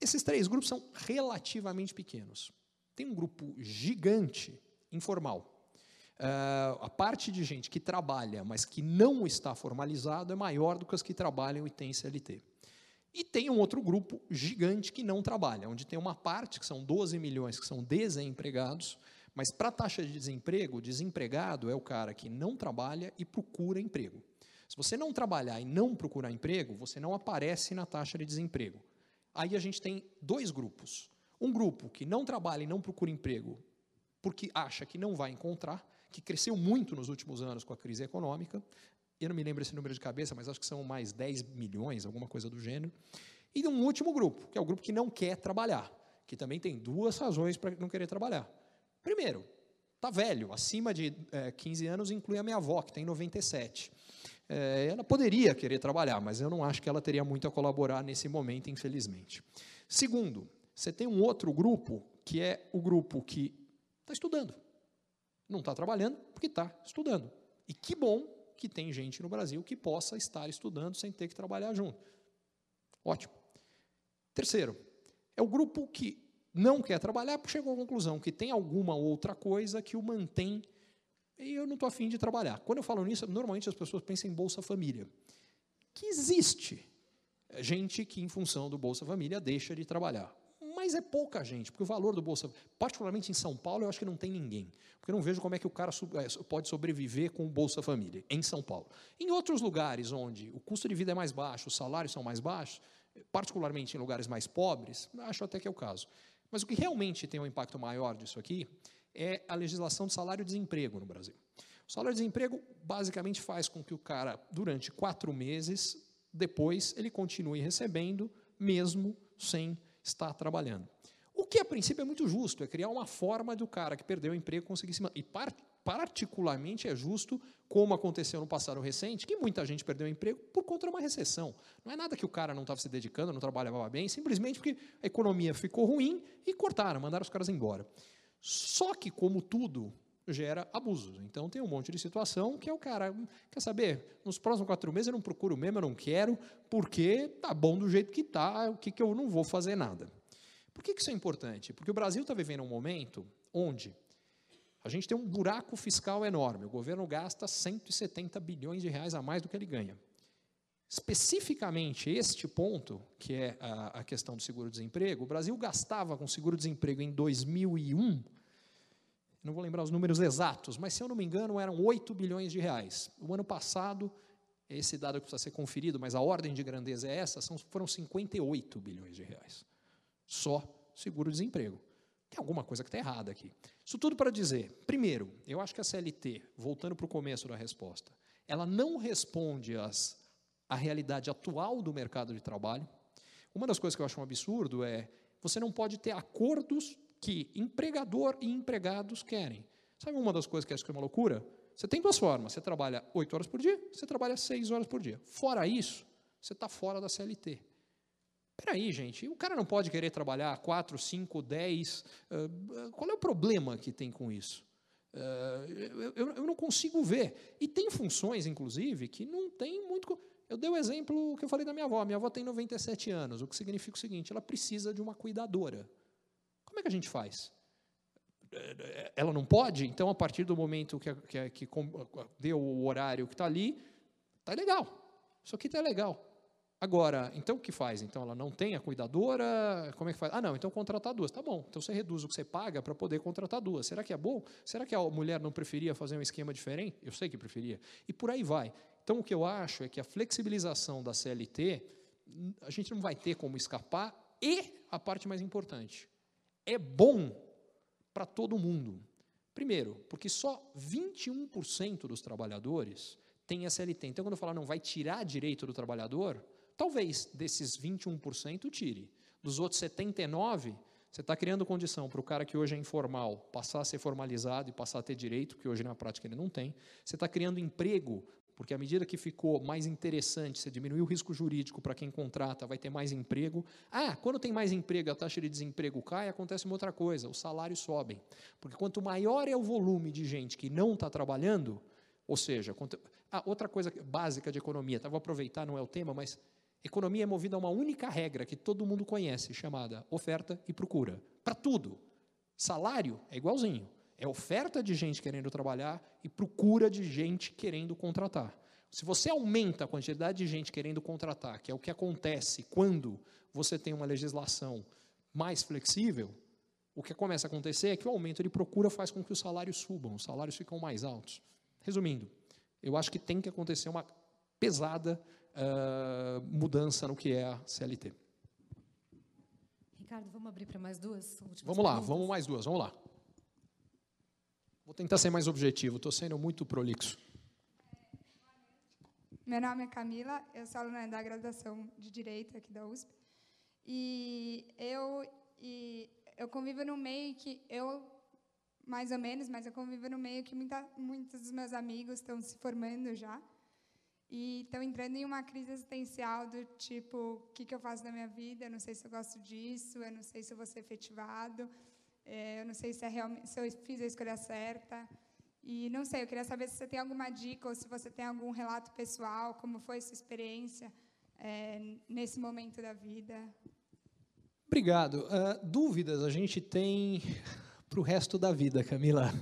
Esses três grupos são relativamente pequenos. Tem um grupo gigante informal. Uh, a parte de gente que trabalha, mas que não está formalizado, é maior do que as que trabalham e têm CLT. E tem um outro grupo gigante que não trabalha, onde tem uma parte, que são 12 milhões, que são desempregados, mas para a taxa de desemprego, desempregado é o cara que não trabalha e procura emprego. Se você não trabalhar e não procurar emprego, você não aparece na taxa de desemprego. Aí a gente tem dois grupos. Um grupo que não trabalha e não procura emprego porque acha que não vai encontrar, que cresceu muito nos últimos anos com a crise econômica. Eu não me lembro esse número de cabeça, mas acho que são mais 10 milhões, alguma coisa do gênero. E um último grupo, que é o grupo que não quer trabalhar, que também tem duas razões para não querer trabalhar. Primeiro, está velho, acima de é, eh, 15 anos, inclui a minha avó, que tem 97. É, ela poderia querer trabalhar, mas eu não acho que ela teria muito a colaborar nesse momento, infelizmente. Segundo, você tem um outro grupo, que é o grupo que está estudando. Não está trabalhando porque está estudando. E que bom que tem gente no Brasil que possa estar estudando sem ter que trabalhar junto. Ótimo. Terceiro, é o grupo que não quer trabalhar porque chegou à conclusão que tem alguma outra coisa que o mantém e eu não estou afim de trabalhar. Quando eu falo nisso, normalmente as pessoas pensam em Bolsa Família. Que existe gente que, em função do Bolsa Família, deixa de trabalhar. Mas é pouca gente, porque o valor do Bolsa, particularmente em São Paulo, eu acho que não tem ninguém. Porque eu não vejo como é que o cara é, pode sobreviver com o Bolsa Família, em São Paulo. Em outros lugares onde o custo de vida é mais baixo, os salários são mais baixos, particularmente em lugares mais pobres, acho até que é o caso. Mas o que realmente tem um impacto maior disso aqui é a legislação do salário-desemprego no Brasil. O salário-desemprego basicamente faz com que o cara, durante quatro meses, depois ele continue recebendo, mesmo sem estar trabalhando. O que, a princípio, é muito justo, é criar uma forma do cara que perdeu o emprego conseguir se manter. E, particularmente, é justo, como aconteceu no passado recente, que muita gente perdeu o emprego por conta de uma recessão. Não é nada que o cara não estava se dedicando, não trabalhava bem, simplesmente porque a economia ficou ruim e cortaram, mandaram os caras embora. Só que, como tudo, gera abusos. Então, tem um monte de situação que é o cara, quer saber, nos próximos quatro meses eu não procuro mesmo, eu não quero, porque tá bom do jeito que tá, o que, que eu não vou fazer nada. Por que, que isso é importante? Porque o Brasil está vivendo um momento onde a gente tem um buraco fiscal enorme. O governo gasta 170 bilhões de reais a mais do que ele ganha. Especificamente este ponto, que é a, a questão do seguro-desemprego, o Brasil gastava com seguro-desemprego em 2001, não vou lembrar os números exatos, mas se eu não me engano eram 8 bilhões de reais. O ano passado, esse dado que precisa ser conferido, mas a ordem de grandeza é essa, são, foram 58 bilhões de reais. Só seguro-desemprego. Tem alguma coisa que está errada aqui. Isso tudo para dizer, primeiro, eu acho que a CLT, voltando para o começo da resposta, ela não responde às a realidade atual do mercado de trabalho. Uma das coisas que eu acho um absurdo é você não pode ter acordos que empregador e empregados querem. Sabe uma das coisas que acho que é uma loucura? Você tem duas formas. Você trabalha oito horas por dia, você trabalha seis horas por dia. Fora isso, você está fora da CLT. Peraí, gente, o cara não pode querer trabalhar quatro, cinco, dez. Uh, qual é o problema que tem com isso? Uh, eu, eu, não consigo ver. E tem funções, inclusive, que não tem muito. Eu dei o exemplo que eu falei da minha avó. Minha avó tem 97 anos, o que significa o seguinte: ela precisa de uma cuidadora. É que a gente faz? Ela não pode? Então, a partir do momento que, que, que deu o horário que está ali, está legal. Isso aqui está legal. Agora, então o que faz? Então ela não tem a cuidadora? Como é que faz? Ah, não, então contratar duas. Tá bom. Então você reduz o que você paga para poder contratar duas. Será que é bom? Será que a mulher não preferia fazer um esquema diferente? Eu sei que preferia. E por aí vai. Então o que eu acho é que a flexibilização da CLT, a gente não vai ter como escapar. E a parte mais importante, é bom para todo mundo. Primeiro, porque só 21% dos trabalhadores têm a CLT. Então, quando eu falar não vai tirar direito do trabalhador, Talvez desses 21% tire. Dos outros 79%, você está criando condição para o cara que hoje é informal passar a ser formalizado e passar a ter direito, que hoje na prática ele não tem. Você está criando emprego, porque à medida que ficou mais interessante, você diminuiu o risco jurídico para quem contrata, vai ter mais emprego. Ah, quando tem mais emprego, a taxa de desemprego cai, acontece uma outra coisa, os salários sobem. Porque quanto maior é o volume de gente que não está trabalhando, ou seja, quanto... ah, outra coisa básica de economia, tá, vou aproveitar, não é o tema, mas Economia é movida a uma única regra que todo mundo conhece, chamada oferta e procura. Para tudo. Salário é igualzinho. É oferta de gente querendo trabalhar e procura de gente querendo contratar. Se você aumenta a quantidade de gente querendo contratar, que é o que acontece quando você tem uma legislação mais flexível, o que começa a acontecer é que o aumento de procura faz com que os salários subam, os salários ficam mais altos. Resumindo, eu acho que tem que acontecer uma pesada uh, mudança no que é a CLT. Ricardo, vamos abrir para mais duas? Vamos lá, vamos mais duas, vamos lá. Vou tentar ser mais objetivo, estou sendo muito prolixo. Meu nome é Camila, eu sou aluna da graduação de Direito aqui da USP. E eu, e eu convivo no meio que eu, mais ou menos, mas eu convivo no meio que muita, muitos dos meus amigos estão se formando já e estão entrando em uma crise existencial do tipo, o que, que eu faço na minha vida? Eu não sei se eu gosto disso, eu não sei se eu vou ser efetivado, é, eu não sei se, é se eu fiz a escolha certa. E não sei, eu queria saber se você tem alguma dica ou se você tem algum relato pessoal, como foi sua experiência é, nesse momento da vida. Obrigado. Uh, dúvidas a gente tem para o resto da vida, Camila.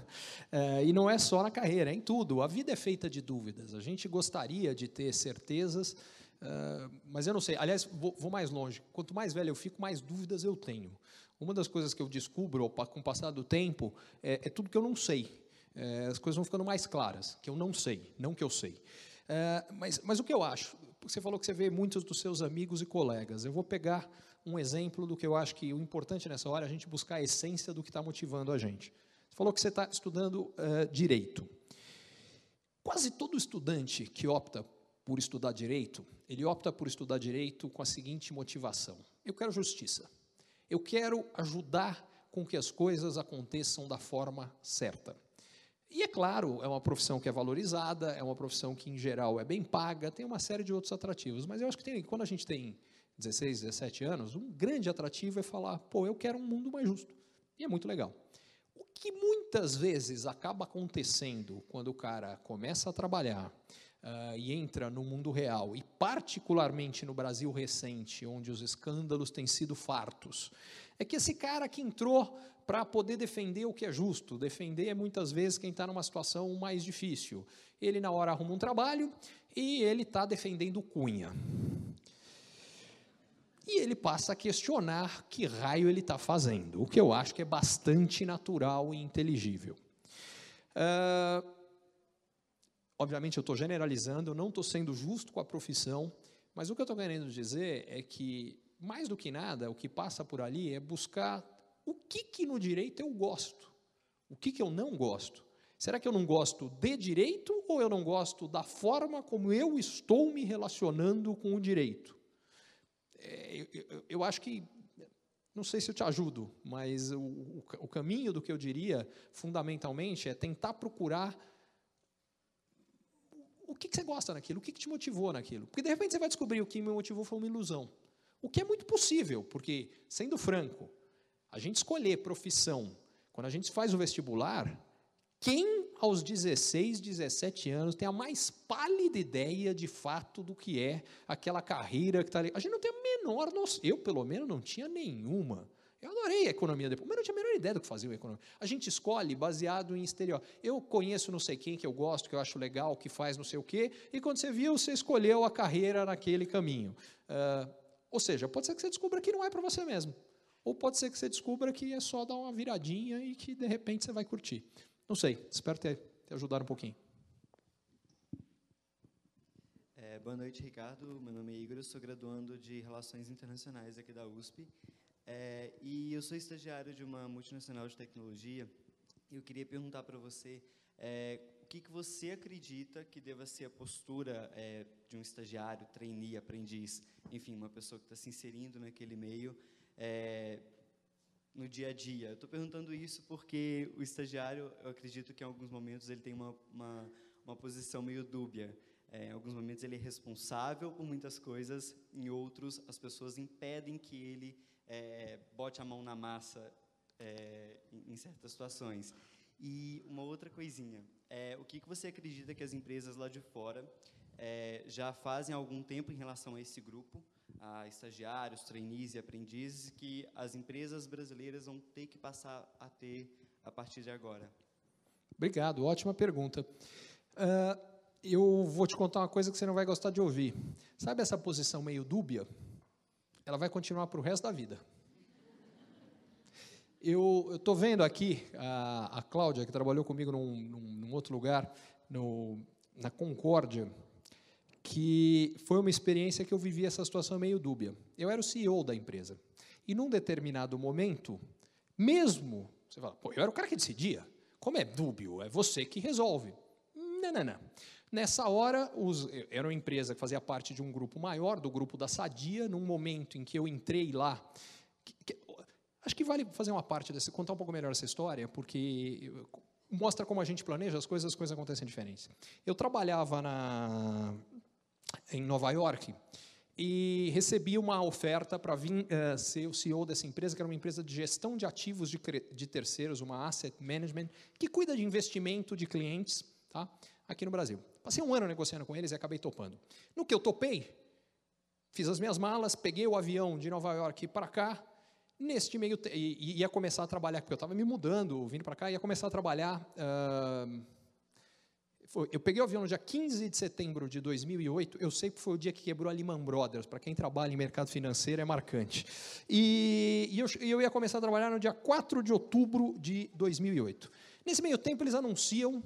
É, e não é só na carreira, é em tudo. A vida é feita de dúvidas. A gente gostaria de ter certezas, é, mas eu não sei. Aliás, vou, vou, mais longe. Quanto mais velho eu fico, mais dúvidas eu tenho. Uma das coisas que eu descubro com o passar do tempo é, é tudo que eu não sei. É, as coisas vão ficando mais claras, que eu não sei, não que eu sei. É, mas, mas o que eu acho? Você falou que você vê muitos dos seus amigos e colegas. Eu vou pegar um exemplo do que eu acho que o importante nessa hora é a gente buscar a essência do que está motivando a gente. Você falou que você está estudando uh, direito. Quase todo estudante que opta por estudar direito, ele opta por estudar direito com a seguinte motivação: eu quero justiça. Eu quero ajudar com que as coisas aconteçam da forma certa. E é claro, é uma profissão que é valorizada, é uma profissão que, em geral, é bem paga, tem uma série de outros atrativos. Mas eu acho que tem, quando a gente tem 16, 17 anos, um grande atrativo é falar, pô, eu quero um mundo mais justo. E é muito legal. O que muitas vezes acaba acontecendo quando o cara começa a trabalhar uh, e entra no mundo real, e particularmente no Brasil recente, onde os escândalos têm sido fartos, é que esse cara que entrou para poder defender o que é justo, defender muitas vezes quem está numa situação mais difícil. Ele, na hora, arruma um trabalho e ele está defendendo Cunha. E ele passa a questionar que raio ele está fazendo, o que eu acho que é bastante natural e inteligível. Uh, obviamente, eu estou generalizando, eu não estou sendo justo com a profissão, mas o que eu estou querendo dizer é que, mais do que nada, o que passa por ali é buscar o que, que no direito eu gosto, o que, que eu não gosto. Será que eu não gosto de direito ou eu não gosto da forma como eu estou me relacionando com o direito? É, eu, eu, acho que, não sei se eu te ajudo, mas o, o, o caminho do que eu diria, fundamentalmente, é tentar procurar que, que, você gosta naquilo, o que, que, te motivou naquilo. Porque, de repente, você vai descobrir o que me motivou foi uma ilusão. O que é muito possível, porque, sendo franco, a gente escolher profissão, quando a gente faz o vestibular, quem aos 16, 17 anos tem a mais pálida ideia de fato do que é aquela carreira que está ali? A gente não tem a menor noção, eu pelo menos não tinha nenhuma. Eu adorei a economia depois, mas não tinha a menor ideia do que fazia a economia. A gente escolhe baseado em exterior. Eu conheço não sei quem que eu gosto, que eu acho legal, que faz não sei o quê, e quando você viu, você escolheu a carreira naquele caminho. Uh, ou seja, pode ser que você descubra que não é para você mesmo. Ou pode ser que você descubra que é só dar uma viradinha e que de repente você vai curtir. Não sei, espero ter, ter ajudado um pouquinho. É, boa noite, Ricardo. Meu nome é Igor, eu sou graduando de Relações Internacionais aqui da USP. É, e eu sou estagiário de uma multinacional de tecnologia. E eu queria perguntar para você é, o que, que você acredita que deva ser a postura é, de um estagiário, trainee, aprendiz, enfim, uma pessoa que está se inserindo naquele meio é, no dia a dia. Eu estou perguntando isso porque o estagiário, eu acredito que em alguns momentos ele tem uma, uma, uma posição meio dúbia. É, em alguns momentos ele é responsável por muitas coisas, em outros as pessoas impedem que ele é, bote a mão na massa é, em, certas situações. E uma outra coisinha, é, o que, que você acredita que as empresas lá de fora é, já fazem há algum tempo em relação a esse grupo, a estagiários, trainees e aprendizes, que as empresas brasileiras vão ter que passar a ter a partir de agora? Obrigado, ótima pergunta. Uh, eu vou te contar uma coisa que você não vai gostar de ouvir. Sabe essa posição meio dúbia? Ela vai continuar para o resto da vida. Eu estou vendo aqui a, a Cláudia, que trabalhou comigo num, num, num outro lugar, no, na Concórdia, que foi uma experiência que eu vivi essa situação meio dúbia. Eu era o CEO da empresa. E num determinado momento, mesmo, você fala, pô, eu era o cara que decidia. Como é dúbio? É você que resolve. Não, não, não. Nessa hora, os, era uma empresa que fazia parte de um grupo maior, do grupo da Sadia, num momento em que eu entrei lá. Que, que, acho que vale fazer uma parte desse, contar um pouco melhor essa história, porque mostra como a gente planeja as coisas, as coisas acontecem diferentes. Eu trabalhava na, em Nova York e recebi uma oferta para vir uh, ser o CEO dessa empresa, que era uma empresa de gestão de ativos de, de terceiros, uma asset management, que cuida de investimento de clientes, tá? Aqui no Brasil. Passei um ano negociando com eles e acabei topando. No que eu topei, fiz as minhas malas, peguei o avião de Nova York para cá, neste meio e, ia começar a trabalhar, porque eu estava me mudando, vindo para cá, ia começar a trabalhar. Uh, eu peguei o avião no dia 15 de setembro de 2008, eu sei que foi o dia que quebrou a Lehman Brothers, para quem trabalha em mercado financeiro é marcante. E, e eu, eu ia começar a trabalhar no dia 4 de outubro de 2008. Nesse meio tempo, eles anunciam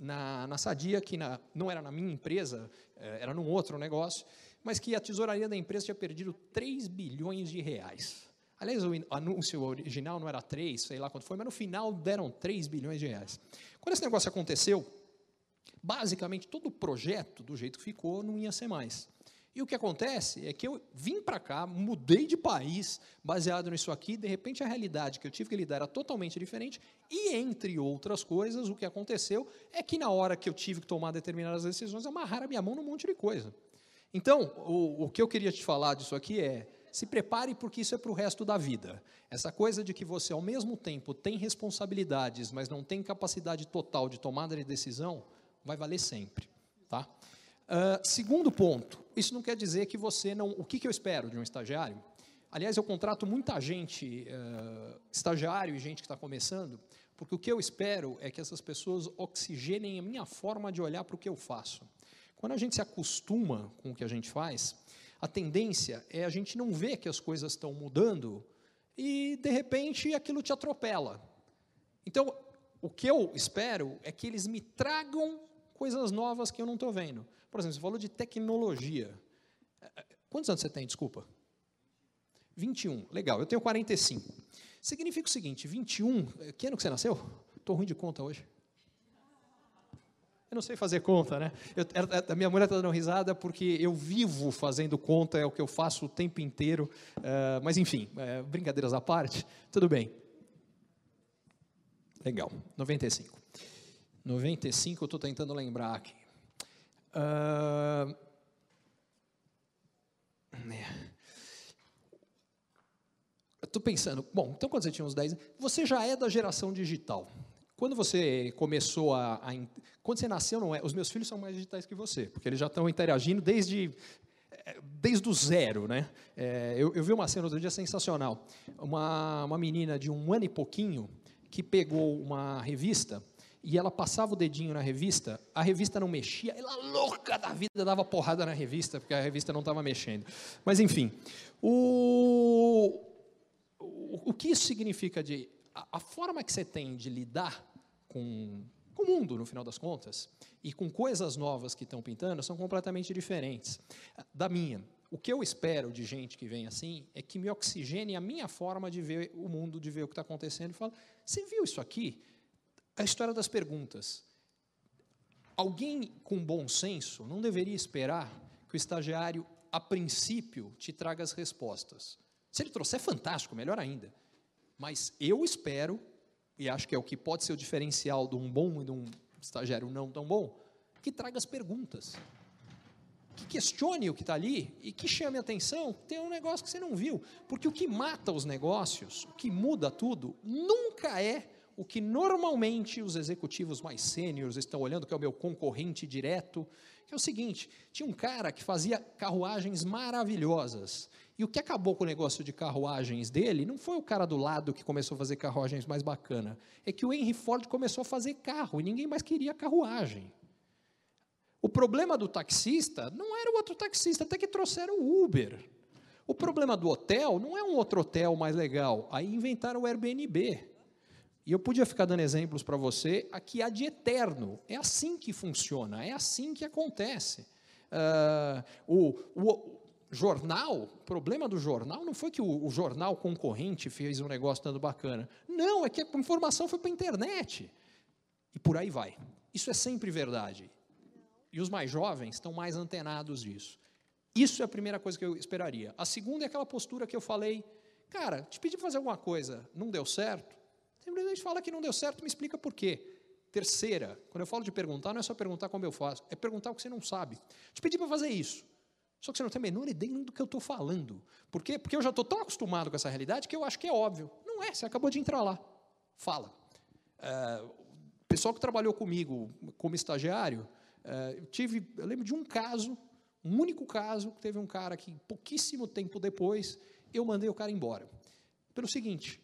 na, na Sadia, que na, não era na minha empresa, eh, era num outro negócio, mas que a tesouraria da empresa tinha perdido 3 bilhões de reais. Aliás, o anúncio original não era 3, sei lá quanto foi, mas no final deram 3 bilhões de reais. Quando esse negócio aconteceu, basicamente todo o projeto, do jeito que ficou, não ia ser mais. E o que acontece é que eu vim para cá, mudei de país, baseado nisso aqui, de repente a realidade que eu tive que lidar era totalmente diferente, e entre outras coisas, o que aconteceu é que na hora que eu tive que tomar determinadas decisões, amarraram a minha mão num monte de coisa. Então, o, o que eu queria te falar disso aqui é, se prepare porque isso é para o resto da vida. Essa coisa de que você, ao mesmo tempo, tem responsabilidades, mas não tem capacidade total de tomada de decisão, vai valer sempre. Tá? Uh, segundo ponto, isso não quer dizer que você não. O que, que eu espero de um estagiário? Aliás, eu contrato muita gente, uh, estagiário e gente que está começando, porque o que eu espero é que essas pessoas oxigenem a minha forma de olhar para o que eu faço. Quando a gente se acostuma com o que a gente faz, a tendência é a gente não ver que as coisas estão mudando e, de repente, aquilo te atropela. Então, o que eu espero é que eles me tragam coisas novas que eu não estou vendo. Por exemplo, você falou de tecnologia. Quantos anos você tem, desculpa? 21. Legal, eu tenho 45. Significa o seguinte, 21, que ano que você nasceu? Estou ruim de conta hoje. Eu não sei fazer conta, né? Eu, a minha mulher está dando risada porque eu vivo fazendo conta, é o que eu faço o tempo inteiro. Uh, mas, enfim, uh, brincadeiras à parte, tudo bem. Legal, 95. 95, eu estou tentando lembrar aqui. Uh, Estou pensando, bom, então quando você tinha uns 10 você já é da geração digital. Quando você começou a, a, Quando você nasceu, não é. Os meus filhos são mais digitais que você, porque eles já estão interagindo desde. desde o zero, né? É, eu, eu, vi uma cena outro dia sensacional. Uma, uma menina de um ano e pouquinho que pegou uma revista e ela passava o dedinho na revista, a revista não mexia, ela louca da vida dava porrada na revista, porque a revista não estava mexendo. Mas enfim, o, o, o, que isso significa de a, a, forma que você tem de lidar com, com o mundo, no final das contas, e com coisas novas que estão pintando, são completamente diferentes da minha. O que eu espero de gente que vem assim é que me oxigene a minha forma de ver o mundo, de ver o que está acontecendo, e fala: você viu isso aqui? A história das perguntas. Alguém com bom senso não deveria esperar que o estagiário, a princípio, te traga as respostas. Se ele trouxer, é fantástico, melhor ainda. Mas eu espero, e acho que é o que pode ser o diferencial de um bom e de um estagiário não tão bom, que traga as perguntas. Que questione o que está ali e que chame atenção, tem um negócio que você não viu. Porque o que mata os negócios, o que muda tudo, nunca é o que normalmente os executivos mais sêniores estão olhando, que é o meu concorrente direto, que é o seguinte: tinha um cara que fazia carruagens maravilhosas. E o que acabou com o negócio de carruagens dele não foi o cara do lado que começou a fazer carruagens mais bacana, é que o Henry Ford começou a fazer carro e ninguém mais queria carruagem. O problema do taxista não era o outro taxista, até que trouxeram o Uber. O problema do hotel não é um outro hotel mais legal, aí inventaram o Airbnb. E eu podia ficar dando exemplos para você aqui há de eterno. É assim que funciona, é assim que acontece. Uh, o, o, jornal, o problema do jornal não foi que o, o, jornal concorrente fez um negócio tanto bacana. Não, é que a informação foi para a internet. E por aí vai. Isso é sempre verdade. E os mais jovens estão mais antenados disso. Isso é a primeira coisa que eu esperaria. A segunda é aquela postura que eu falei, cara, te pedi para fazer alguma coisa, não deu certo, Simplesmente fala que não deu certo, me explica por quê. Terceira, quando eu falo de perguntar, não é só perguntar como eu faço, é perguntar o que você não sabe. Te pedi para fazer isso. Só que você não tem a menor ideia do que eu estou falando. Por quê? Porque eu já estou tão acostumado com essa realidade que eu acho que é óbvio. Não é, você acabou de entrar lá. Fala. É, o pessoal que trabalhou comigo como estagiário, é, eu tive, eu lembro de um caso, um único caso, que teve um cara que pouquíssimo tempo depois, eu mandei o cara embora. Pelo seguinte,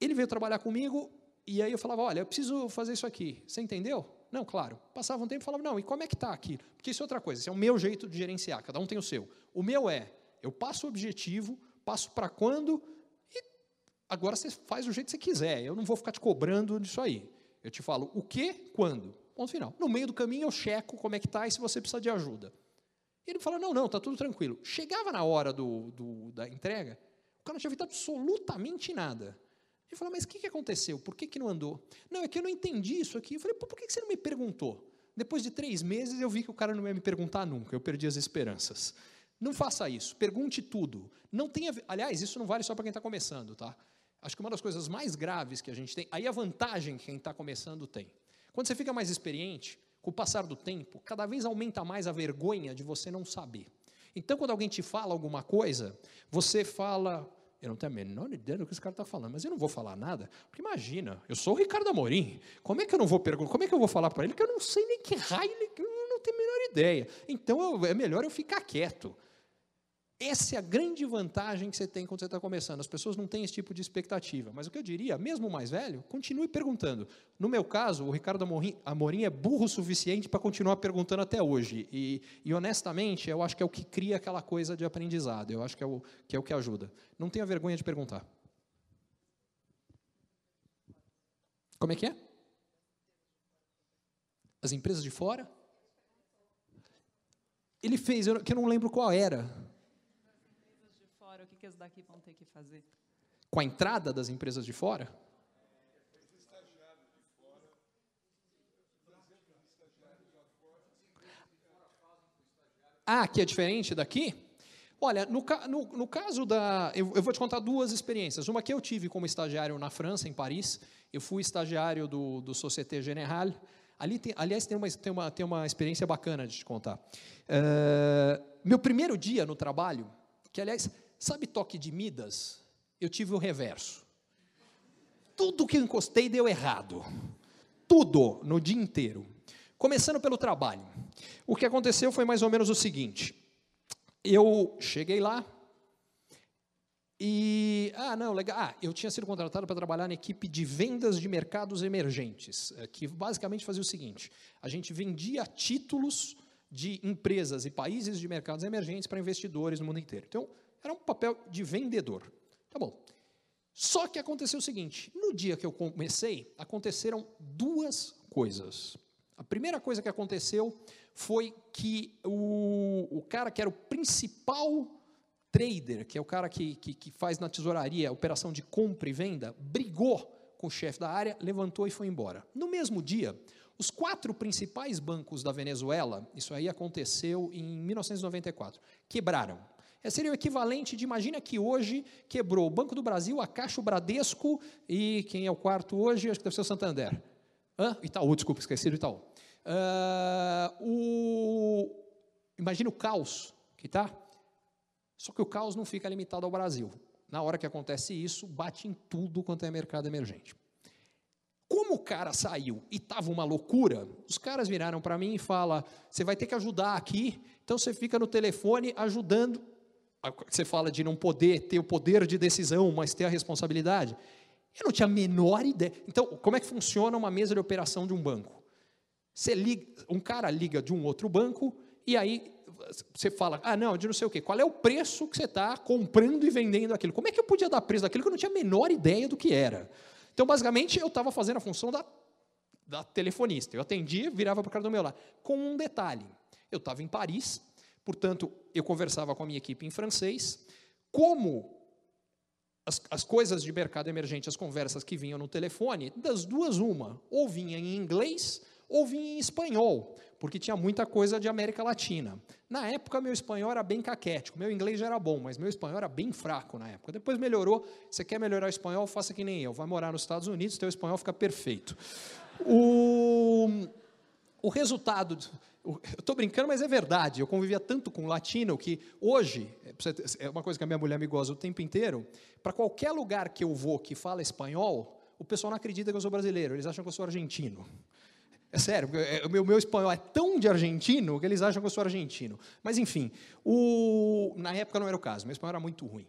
ele veio trabalhar comigo e aí eu falava, olha, eu preciso fazer isso aqui. Você entendeu? Não, claro. Passava um tempo e falava, não, e como é que está aqui? Porque isso é outra coisa, isso é o meu jeito de gerenciar, cada um tem o seu. O meu é, eu passo o objetivo, passo para quando, e agora você faz do jeito que você quiser. Eu não vou ficar te cobrando disso aí. Eu te falo o que, quando. Ponto final. No meio do caminho eu checo como é que está e se você precisa de ajuda. E ele fala, não, não, está tudo tranquilo. Chegava na hora do, do, da entrega, o cara não tinha feito absolutamente nada. Ele falou, mas o que, que aconteceu? Por que, que não andou? Não, é que eu não entendi isso aqui. Eu falei, por que, que você não me perguntou? Depois de três meses, eu vi que o cara não ia me perguntar nunca. Eu perdi as esperanças. Não faça isso. Pergunte tudo. Não tenha. Aliás, isso não vale só para quem está começando, tá? Acho que uma das coisas mais graves que a gente tem. Aí a vantagem que quem está começando tem. Quando você fica mais experiente, com o passar do tempo, cada vez aumenta mais a vergonha de você não saber. Então, quando alguém te fala alguma coisa, você fala, eu não tenho a menor ideia do que esse cara está falando, mas eu não vou falar nada, porque imagina, eu sou o Ricardo Amorim, como é que eu não vou perguntar, como é que eu vou falar para ele que eu não sei nem que raio, eu não tenho a menor ideia. Então eu, é melhor eu ficar quieto. Essa é a grande vantagem que você tem quando você está começando. As pessoas não têm esse tipo de expectativa. Mas o que eu diria, mesmo o mais velho, continue perguntando. No meu caso, o Ricardo Amorim, Amorim é burro o suficiente para continuar perguntando até hoje. E, e, honestamente, eu acho que é o que cria aquela coisa de aprendizado. Eu acho que é o que, é o que ajuda. Não tenha vergonha de perguntar. Como é que é? As empresas de fora? Ele fez, que eu não lembro qual era que, as daqui vão ter que fazer? Com a entrada das empresas de fora? Ah, que é diferente daqui? Olha, no, no, no caso da. Eu, eu, vou te contar duas experiências. Uma que eu tive como estagiário na França, em Paris. Eu fui estagiário do, do Société Générale. Ali tem, aliás, tem uma, tem, uma, tem uma experiência bacana de te contar. Uh, meu primeiro dia no trabalho, que aliás, Sabe toque de Midas? Eu tive o reverso. Tudo que eu encostei deu errado. Tudo no dia inteiro. Começando pelo trabalho. O que aconteceu foi mais ou menos o seguinte: eu cheguei lá e ah não legal ah, eu tinha sido contratado para trabalhar na equipe de vendas de mercados emergentes eh, que basicamente fazia o seguinte a gente vendia títulos de empresas e países de mercados emergentes para investidores no mundo inteiro então era um papel de vendedor tá bom só que aconteceu o seguinte no dia que eu comecei aconteceram duas coisas a primeira coisa que aconteceu foi que o, o cara que era o principal trader, que é o cara que, que, que faz na tesouraria operação de compra e venda, brigou com o chefe da área, levantou e foi embora. No mesmo dia, os quatro principais bancos da Venezuela, isso aí aconteceu em 1994, quebraram. É, seria o equivalente de, imagina que hoje quebrou o Banco do Brasil, a Caixa, o Bradesco e quem é o quarto hoje? Acho que deve ser o Santander. Hã? Itaú, desculpa, esqueci do Itaú. Uh, o, imagina o caos que está só que o caos não fica limitado ao Brasil. Na hora que acontece isso, bate em tudo quanto é mercado emergente. Como o cara saiu e estava uma loucura, os caras viraram para mim e falam: você vai ter que ajudar aqui, então você fica no telefone ajudando. Você fala de não poder ter o poder de decisão, mas ter a responsabilidade. Eu não tinha a menor ideia. Então, como é que funciona uma mesa de operação de um banco? Você liga, um cara liga de um outro banco e aí você fala, ah, não, de não sei o quê. Qual é o preço que você está comprando e vendendo aquilo? Como é que eu podia dar preço daquilo que eu não tinha a menor ideia do que era? Então, basicamente, eu estava fazendo a função da, da telefonista. Eu atendia, virava para o cara do meu lado. Com um detalhe: eu estava em Paris, portanto, eu conversava com a minha equipe em francês. Como as, as coisas de mercado emergente, as conversas que vinham no telefone, das duas, uma, ou vinha em inglês ou vinha em espanhol porque tinha muita coisa de América Latina. Na época, meu espanhol era bem caquético, meu inglês já era bom, mas meu espanhol era bem fraco na época. Depois melhorou. Você quer melhorar o espanhol? Faça que nem eu. Vai morar nos Estados Unidos, teu espanhol fica perfeito. O, o resultado. Eu estou brincando, mas é verdade. Eu convivia tanto com latino que hoje, é uma coisa que a minha mulher me goza o tempo inteiro, para qualquer lugar que eu vou que fala espanhol, o pessoal não acredita que eu sou brasileiro, eles acham que eu sou argentino. É sério, é, o meu, meu, espanhol é tão de argentino que eles acham que eu sou argentino. Mas, enfim, o, na época não era o caso, meu espanhol era muito ruim.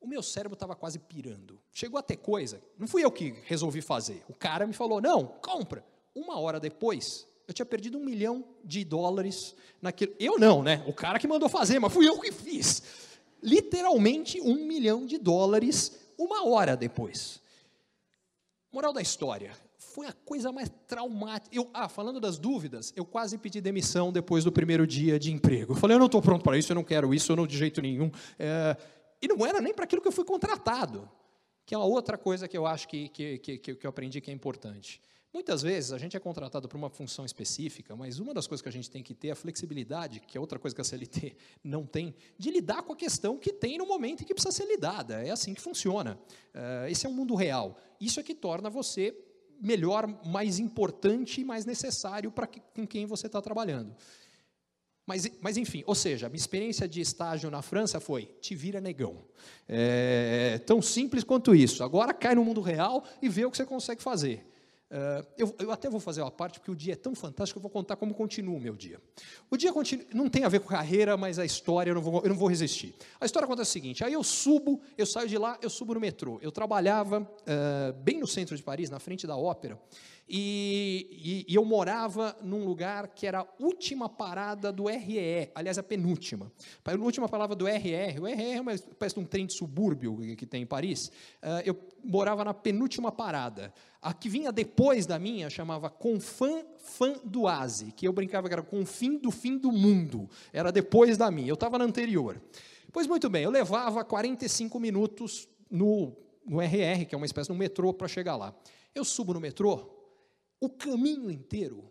O meu cérebro estava quase pirando. Chegou a ter coisa, não fui eu que resolvi fazer. O cara me falou: não, compra. Uma hora depois, eu tinha perdido um milhão de dólares naquilo. Eu não, né? O cara que mandou fazer, mas fui eu que fiz. Literalmente um milhão de dólares uma hora depois. Moral da história: foi a coisa mais traumática. Eu, ah, falando das dúvidas, eu quase pedi demissão depois do primeiro dia de emprego. Eu falei, eu não estou pronto para isso, eu não quero isso, eu não de jeito nenhum. É, e não era nem para aquilo que eu fui contratado, que é uma outra coisa que eu acho que, que, que, que eu aprendi que é importante. Muitas vezes a gente é contratado para uma função específica, mas uma das coisas que a gente tem que ter é a flexibilidade, que é outra coisa que a CLT não tem, de lidar com a questão que tem no momento em que precisa ser lidada. É assim que funciona. Uh, esse é um mundo real. Isso é que torna você melhor, mais importante e mais necessário para que, com quem você está trabalhando. Mas, mas, enfim, ou seja, minha experiência de estágio na França foi: te vira negão. É, tão simples quanto isso. Agora cai no mundo real e vê o que você consegue fazer. Uh, eu, eu, até vou fazer uma parte, porque o dia é tão fantástico eu vou contar como continua o meu dia. O dia continua, não tem a ver com carreira, mas a história eu não, vou, eu não vou resistir. A história acontece o seguinte: aí eu subo, eu saio de lá, eu subo no metrô. Eu trabalhava uh, bem no centro de Paris, na frente da ópera, e, e, e, eu morava num lugar que era a última parada do REE, aliás, a penúltima. A última palavra do RER, o RER é uma espécie de um trem de subúrbio que tem em Paris. Uh, eu morava na penúltima parada. A que vinha depois da minha chamava Confin Fan do Asi, que eu brincava que era Confim do fim do mundo. Era depois da minha, eu estava na anterior. Pois muito bem, eu levava 45 minutos no, no RR, que é uma espécie de um metrô, para chegar lá. Eu subo no metrô, o caminho inteiro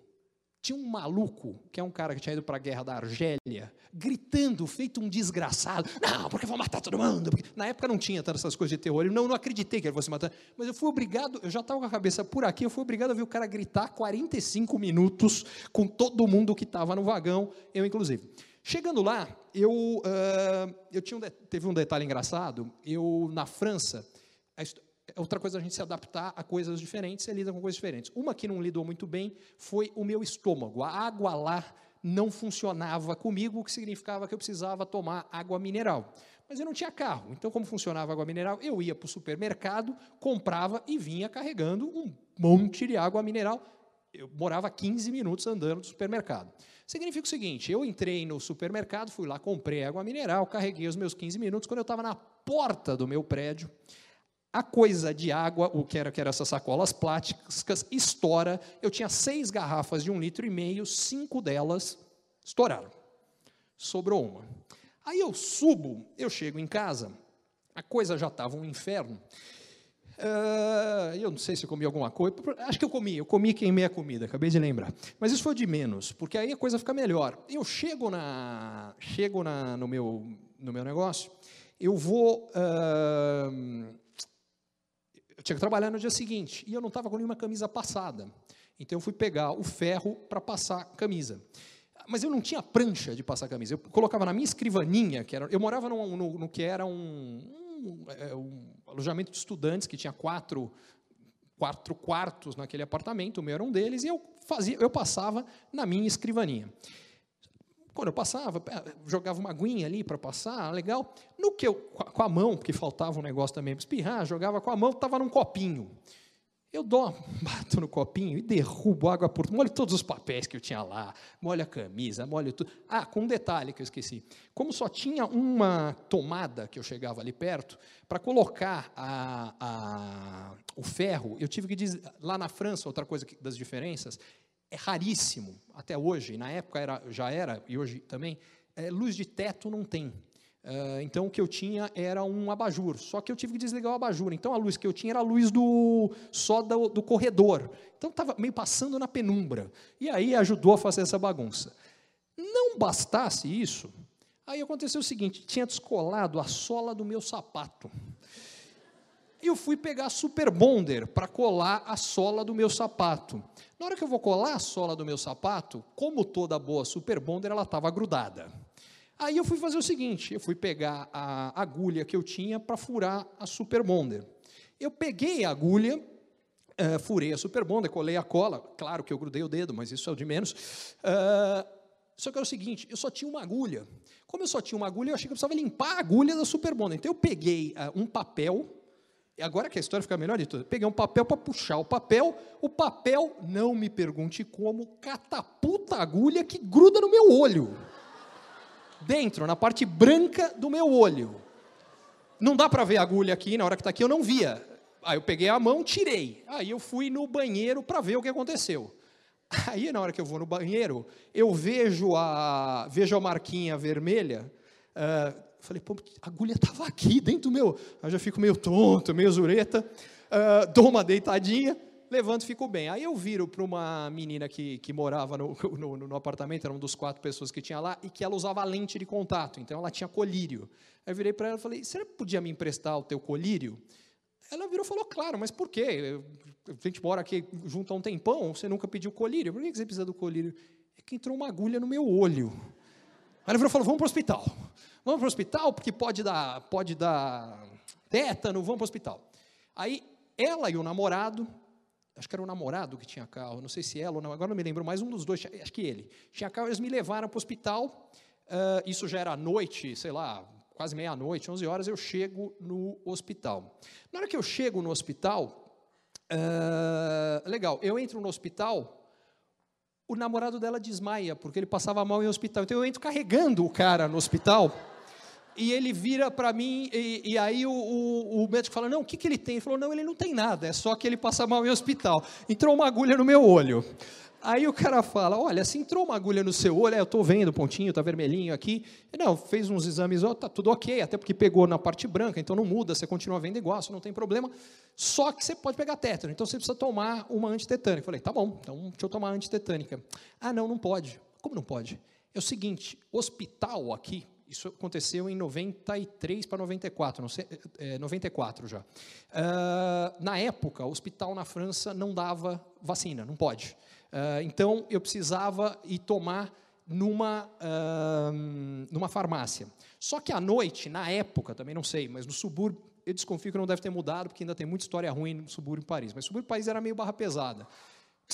tinha um maluco, que é um cara que tinha ido para a guerra da Argélia, gritando, feito um desgraçado. Não, porque vou matar todo mundo. Porque... Na época não tinha tantas essas coisas de terror. Eu não, não acreditei que ele fosse matar. Mas eu fui obrigado, eu já estava com a cabeça por aqui, eu fui obrigado a ver o cara gritar 45 minutos com todo mundo que estava no vagão, eu inclusive. Chegando lá, eu, uh, eu tinha um teve um detalhe engraçado. Eu, na França, é outra coisa é a gente se adaptar a coisas diferentes, você lida com coisas diferentes. Uma que não lidou muito bem foi o meu estômago. A água lá não funcionava comigo, o que significava que eu precisava tomar água mineral. Mas eu não tinha carro, então, como funcionava a água mineral, eu ia para o supermercado, comprava e vinha carregando um monte de água mineral. Eu morava 15 minutos andando do supermercado. Significa o seguinte: eu entrei no supermercado, fui lá, comprei água mineral, carreguei os meus 15 minutos. Quando eu estava na porta do meu prédio, a coisa de água, o que era, que era essas sacolas plásticas, estoura. Eu tinha seis garrafas de um litro e meio, cinco delas estouraram. Sobrou uma. Aí eu subo, eu chego em casa, a coisa já estava um inferno. Uh, eu não sei se eu comi alguma coisa. Acho que eu comi. Eu comi queimei a comida. Acabei de lembrar. Mas isso foi de menos, porque aí a coisa fica melhor. Eu chego na, chego na, no meu, no meu negócio. Eu vou. Uh, eu tinha que trabalhar no dia seguinte e eu não estava com nenhuma camisa passada. Então eu fui pegar o ferro para passar camisa. Mas eu não tinha prancha de passar camisa. Eu colocava na minha escrivaninha, que era, eu morava no, no, no que era um, um, é, um alojamento de estudantes que tinha quatro, quatro quartos naquele apartamento, o meu era um deles, e eu, fazia, eu passava na minha escrivaninha. Quando eu passava, jogava uma aguinha ali para passar, legal. No que eu, com a mão, porque faltava um negócio também para espirrar, jogava com a mão, estava num copinho. Eu dou, bato no copinho e derrubo água por molho todos os papéis que eu tinha lá, molho a camisa, molho tudo. Ah, com um detalhe que eu esqueci. Como só tinha uma tomada que eu chegava ali perto, para colocar a, a, o ferro, eu tive que dizer, lá na França, outra coisa das diferenças, é raríssimo, até hoje, na época era, já era, e hoje também, é, luz de teto não tem. Uh, então o que eu tinha era um abajur, só que eu tive que desligar o abajur. Então a luz que eu tinha era a luz do só do, do corredor. Então estava meio passando na penumbra. E aí ajudou a fazer essa bagunça. Não bastasse isso, aí aconteceu o seguinte: tinha descolado a sola do meu sapato. Eu fui pegar Super Bonder para colar a sola do meu sapato. Na hora que eu vou colar a sola do meu sapato, como toda boa Super Bonder, ela estava grudada. Aí eu fui fazer o seguinte: eu fui pegar a agulha que eu tinha para furar a Super Bonder. Eu peguei a agulha, uh, furei a Super Bonder, colei a cola. Claro que eu grudei o dedo, mas isso é o de menos. Uh, só que era o seguinte: eu só tinha uma agulha. Como eu só tinha uma agulha, eu achei que eu precisava limpar a agulha da Super Bonder. Então eu peguei uh, um papel. Agora que a história fica melhor de tudo, peguei um papel para puxar o papel. O papel, não me pergunte como, catapulta a agulha que gruda no meu olho dentro, na parte branca do meu olho. Não dá para ver a agulha aqui, na hora que está aqui eu não via. Aí eu peguei a mão, tirei. Aí eu fui no banheiro para ver o que aconteceu. Aí na hora que eu vou no banheiro, eu vejo a, vejo a marquinha vermelha. Uh, falei, pô, a agulha estava aqui dentro do meu. Aí eu já fico meio tonto, meio zureta. Uh, dou uma deitadinha levanto e fico bem. Aí eu viro para uma menina que, que morava no, no, no, apartamento, era um dos quatro pessoas que tinha lá, e que ela usava lente de contato, então ela tinha colírio. Aí eu virei para ela e falei, você podia me emprestar o teu colírio? Ela virou e falou, claro, mas por quê? A gente mora aqui junto há um tempão, você nunca pediu colírio. Por que você precisa do colírio? É que entrou uma agulha no meu olho. Aí ela virou e falou, vamos para o hospital. Vamos para o hospital, porque pode dar, pode dar tétano, vamos para o hospital. Aí ela e o namorado acho que era o namorado que tinha carro, não sei se ela ou não, agora não me lembro mais, um dos dois, acho que ele, tinha carro, eles me levaram para o hospital, uh, isso já era noite, sei lá, quase meia-noite, 11 horas, eu chego no hospital. Na hora que eu chego no hospital, uh, legal, eu entro no hospital, o namorado dela desmaia, porque ele passava mal em hospital, então eu entro carregando o cara no hospital, e ele vira para mim, e, e aí o, o, o, médico fala: Não, o que, que ele tem? Ele falou: Não, ele não tem nada, é só que ele passa mal em hospital. Entrou uma agulha no meu olho. Aí o cara fala: Olha, se entrou uma agulha no seu olho, é, eu estou vendo o pontinho, está vermelhinho aqui. não, fez uns exames, está tudo ok, até porque pegou na parte branca, então não muda, você continua vendo igual, isso não tem problema. Só que você pode pegar tétano, então você precisa tomar uma antitetânica. Falei: Tá bom, então deixa eu tomar antitetânica. Ah, não, não pode. Como não pode? É o seguinte: hospital aqui, isso aconteceu em 93 para 94, não sei, é, 94 já. Uh, na época, o hospital na França não dava vacina, não pode. Uh, então, eu precisava ir tomar numa, uh, numa farmácia. Só que à noite, na época, também não sei, mas no subúrbio, eu desconfio que não deve ter mudado, porque ainda tem muita história ruim no subúrbio de Paris. Mas o subúrbio de Paris era meio barra pesada.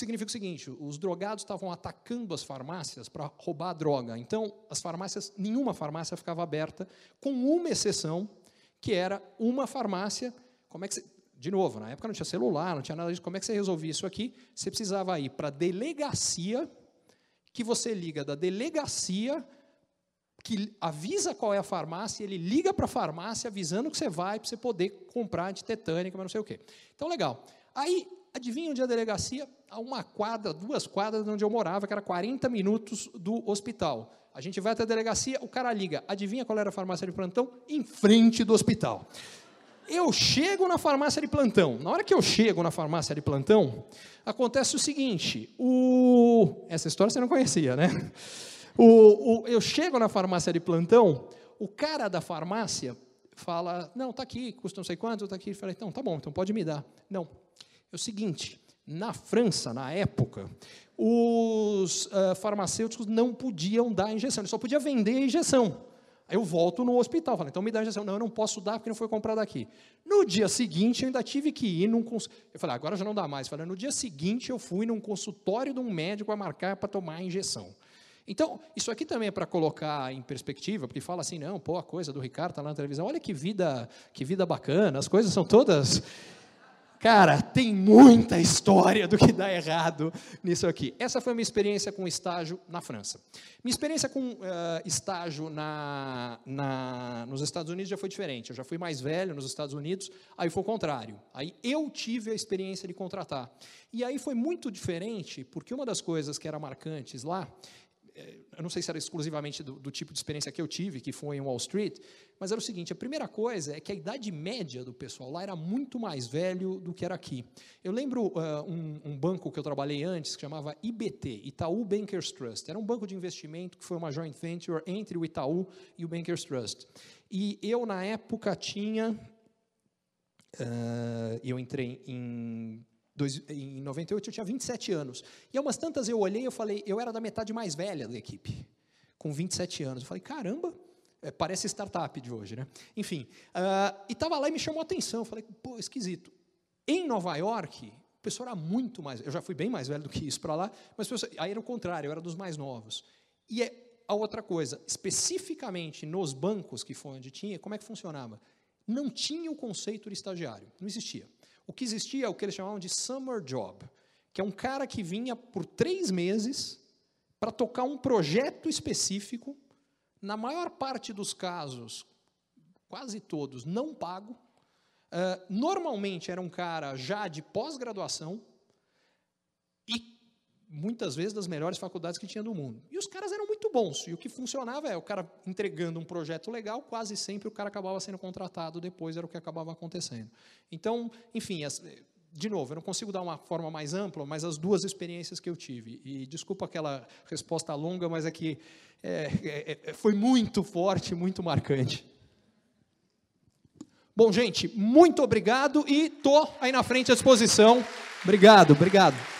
Significa o seguinte: os drogados estavam atacando as farmácias para roubar a droga. Então, as farmácias, nenhuma farmácia ficava aberta, com uma exceção, que era uma farmácia. Como é que você, de novo, na época não tinha celular, não tinha nada disso. Como é que você resolvia isso aqui? Você precisava ir para a delegacia, que você liga da delegacia, que avisa qual é a farmácia, ele liga para a farmácia avisando que você vai para você poder comprar antitetânica, mas não sei o quê. Então, legal. Aí, adivinha onde é a delegacia? A uma quadra, duas quadras de onde eu morava, que era 40 minutos do hospital. A gente vai até a delegacia, o cara liga. Adivinha qual era a farmácia de plantão? Em frente do hospital. Eu chego na farmácia de plantão. Na hora que eu chego na farmácia de plantão, acontece o seguinte: o... essa história você não conhecia, né? O, o, eu chego na farmácia de plantão, o cara da farmácia fala: Não, tá aqui, custa não sei quanto, tá aqui. Eu falei: Então, tá bom, então pode me dar. Não. É o seguinte: na França, na época, os uh, farmacêuticos não podiam dar injeção, eles só podiam vender a injeção. Aí eu volto no hospital, falo, então me dá a injeção. Não, eu não posso dar porque não foi comprado aqui. No dia seguinte, eu ainda tive que ir num consultório. Eu falei, agora já não dá mais. Falei, no dia seguinte, eu fui num consultório de um médico a marcar para tomar a injeção. Então, isso aqui também é para colocar em perspectiva, porque fala assim, não, pô, a coisa do Ricardo está lá na televisão, olha que vida, que vida bacana, as coisas são todas Cara, tem muita história do que dá errado nisso aqui. Essa foi minha experiência com estágio na França. Minha experiência com uh, estágio na, na, nos Estados Unidos já foi diferente. Eu já fui mais velho nos Estados Unidos, aí foi o contrário. Aí eu tive a experiência de contratar. E aí foi muito diferente, porque uma das coisas que era marcantes lá eu não sei se era exclusivamente do, do, tipo de experiência que eu tive, que foi em Wall Street, mas era o seguinte: a primeira coisa é que a idade média do pessoal lá era muito mais velho do que era aqui. Eu lembro uh, um, um, banco que eu trabalhei antes, que chamava IBT, Itaú Bankers Trust. Era um banco de investimento que foi uma joint venture entre o Itaú e o Bankers Trust. E eu, na época, tinha. Uh, eu entrei em Dois, em 98 eu tinha 27 anos. E umas tantas eu olhei e falei, eu era da metade mais velha da equipe, com 27 anos. Eu falei, caramba, é, parece startup de hoje, né? Enfim, uh, e estava lá e me chamou a atenção. Eu falei, pô, esquisito. Em Nova York, o pessoal era muito mais. Eu já fui bem mais velho do que isso para lá, mas pessoal, aí era o contrário, eu era dos mais novos. E é a outra coisa, especificamente nos bancos que foi onde tinha, como é que funcionava? Não tinha o conceito de estagiário, não existia. O que existia é o que eles chamavam de summer job, que é um cara que vinha por três meses para tocar um projeto específico, na maior parte dos casos, quase todos, não pago. Uh, normalmente era um cara já de pós-graduação muitas vezes das melhores faculdades que tinha do mundo. E os caras eram muito bons. E o que funcionava é o cara entregando um projeto legal, quase sempre o cara acabava sendo contratado, depois era o que acabava acontecendo. Então, enfim, as, de novo, eu não consigo dar uma forma mais ampla, mas as duas experiências que eu tive. E desculpa aquela resposta longa, mas é que é, é, é foi muito forte, muito marcante. Bom, gente, muito obrigado e tô aí na frente à disposição. Obrigado, obrigado.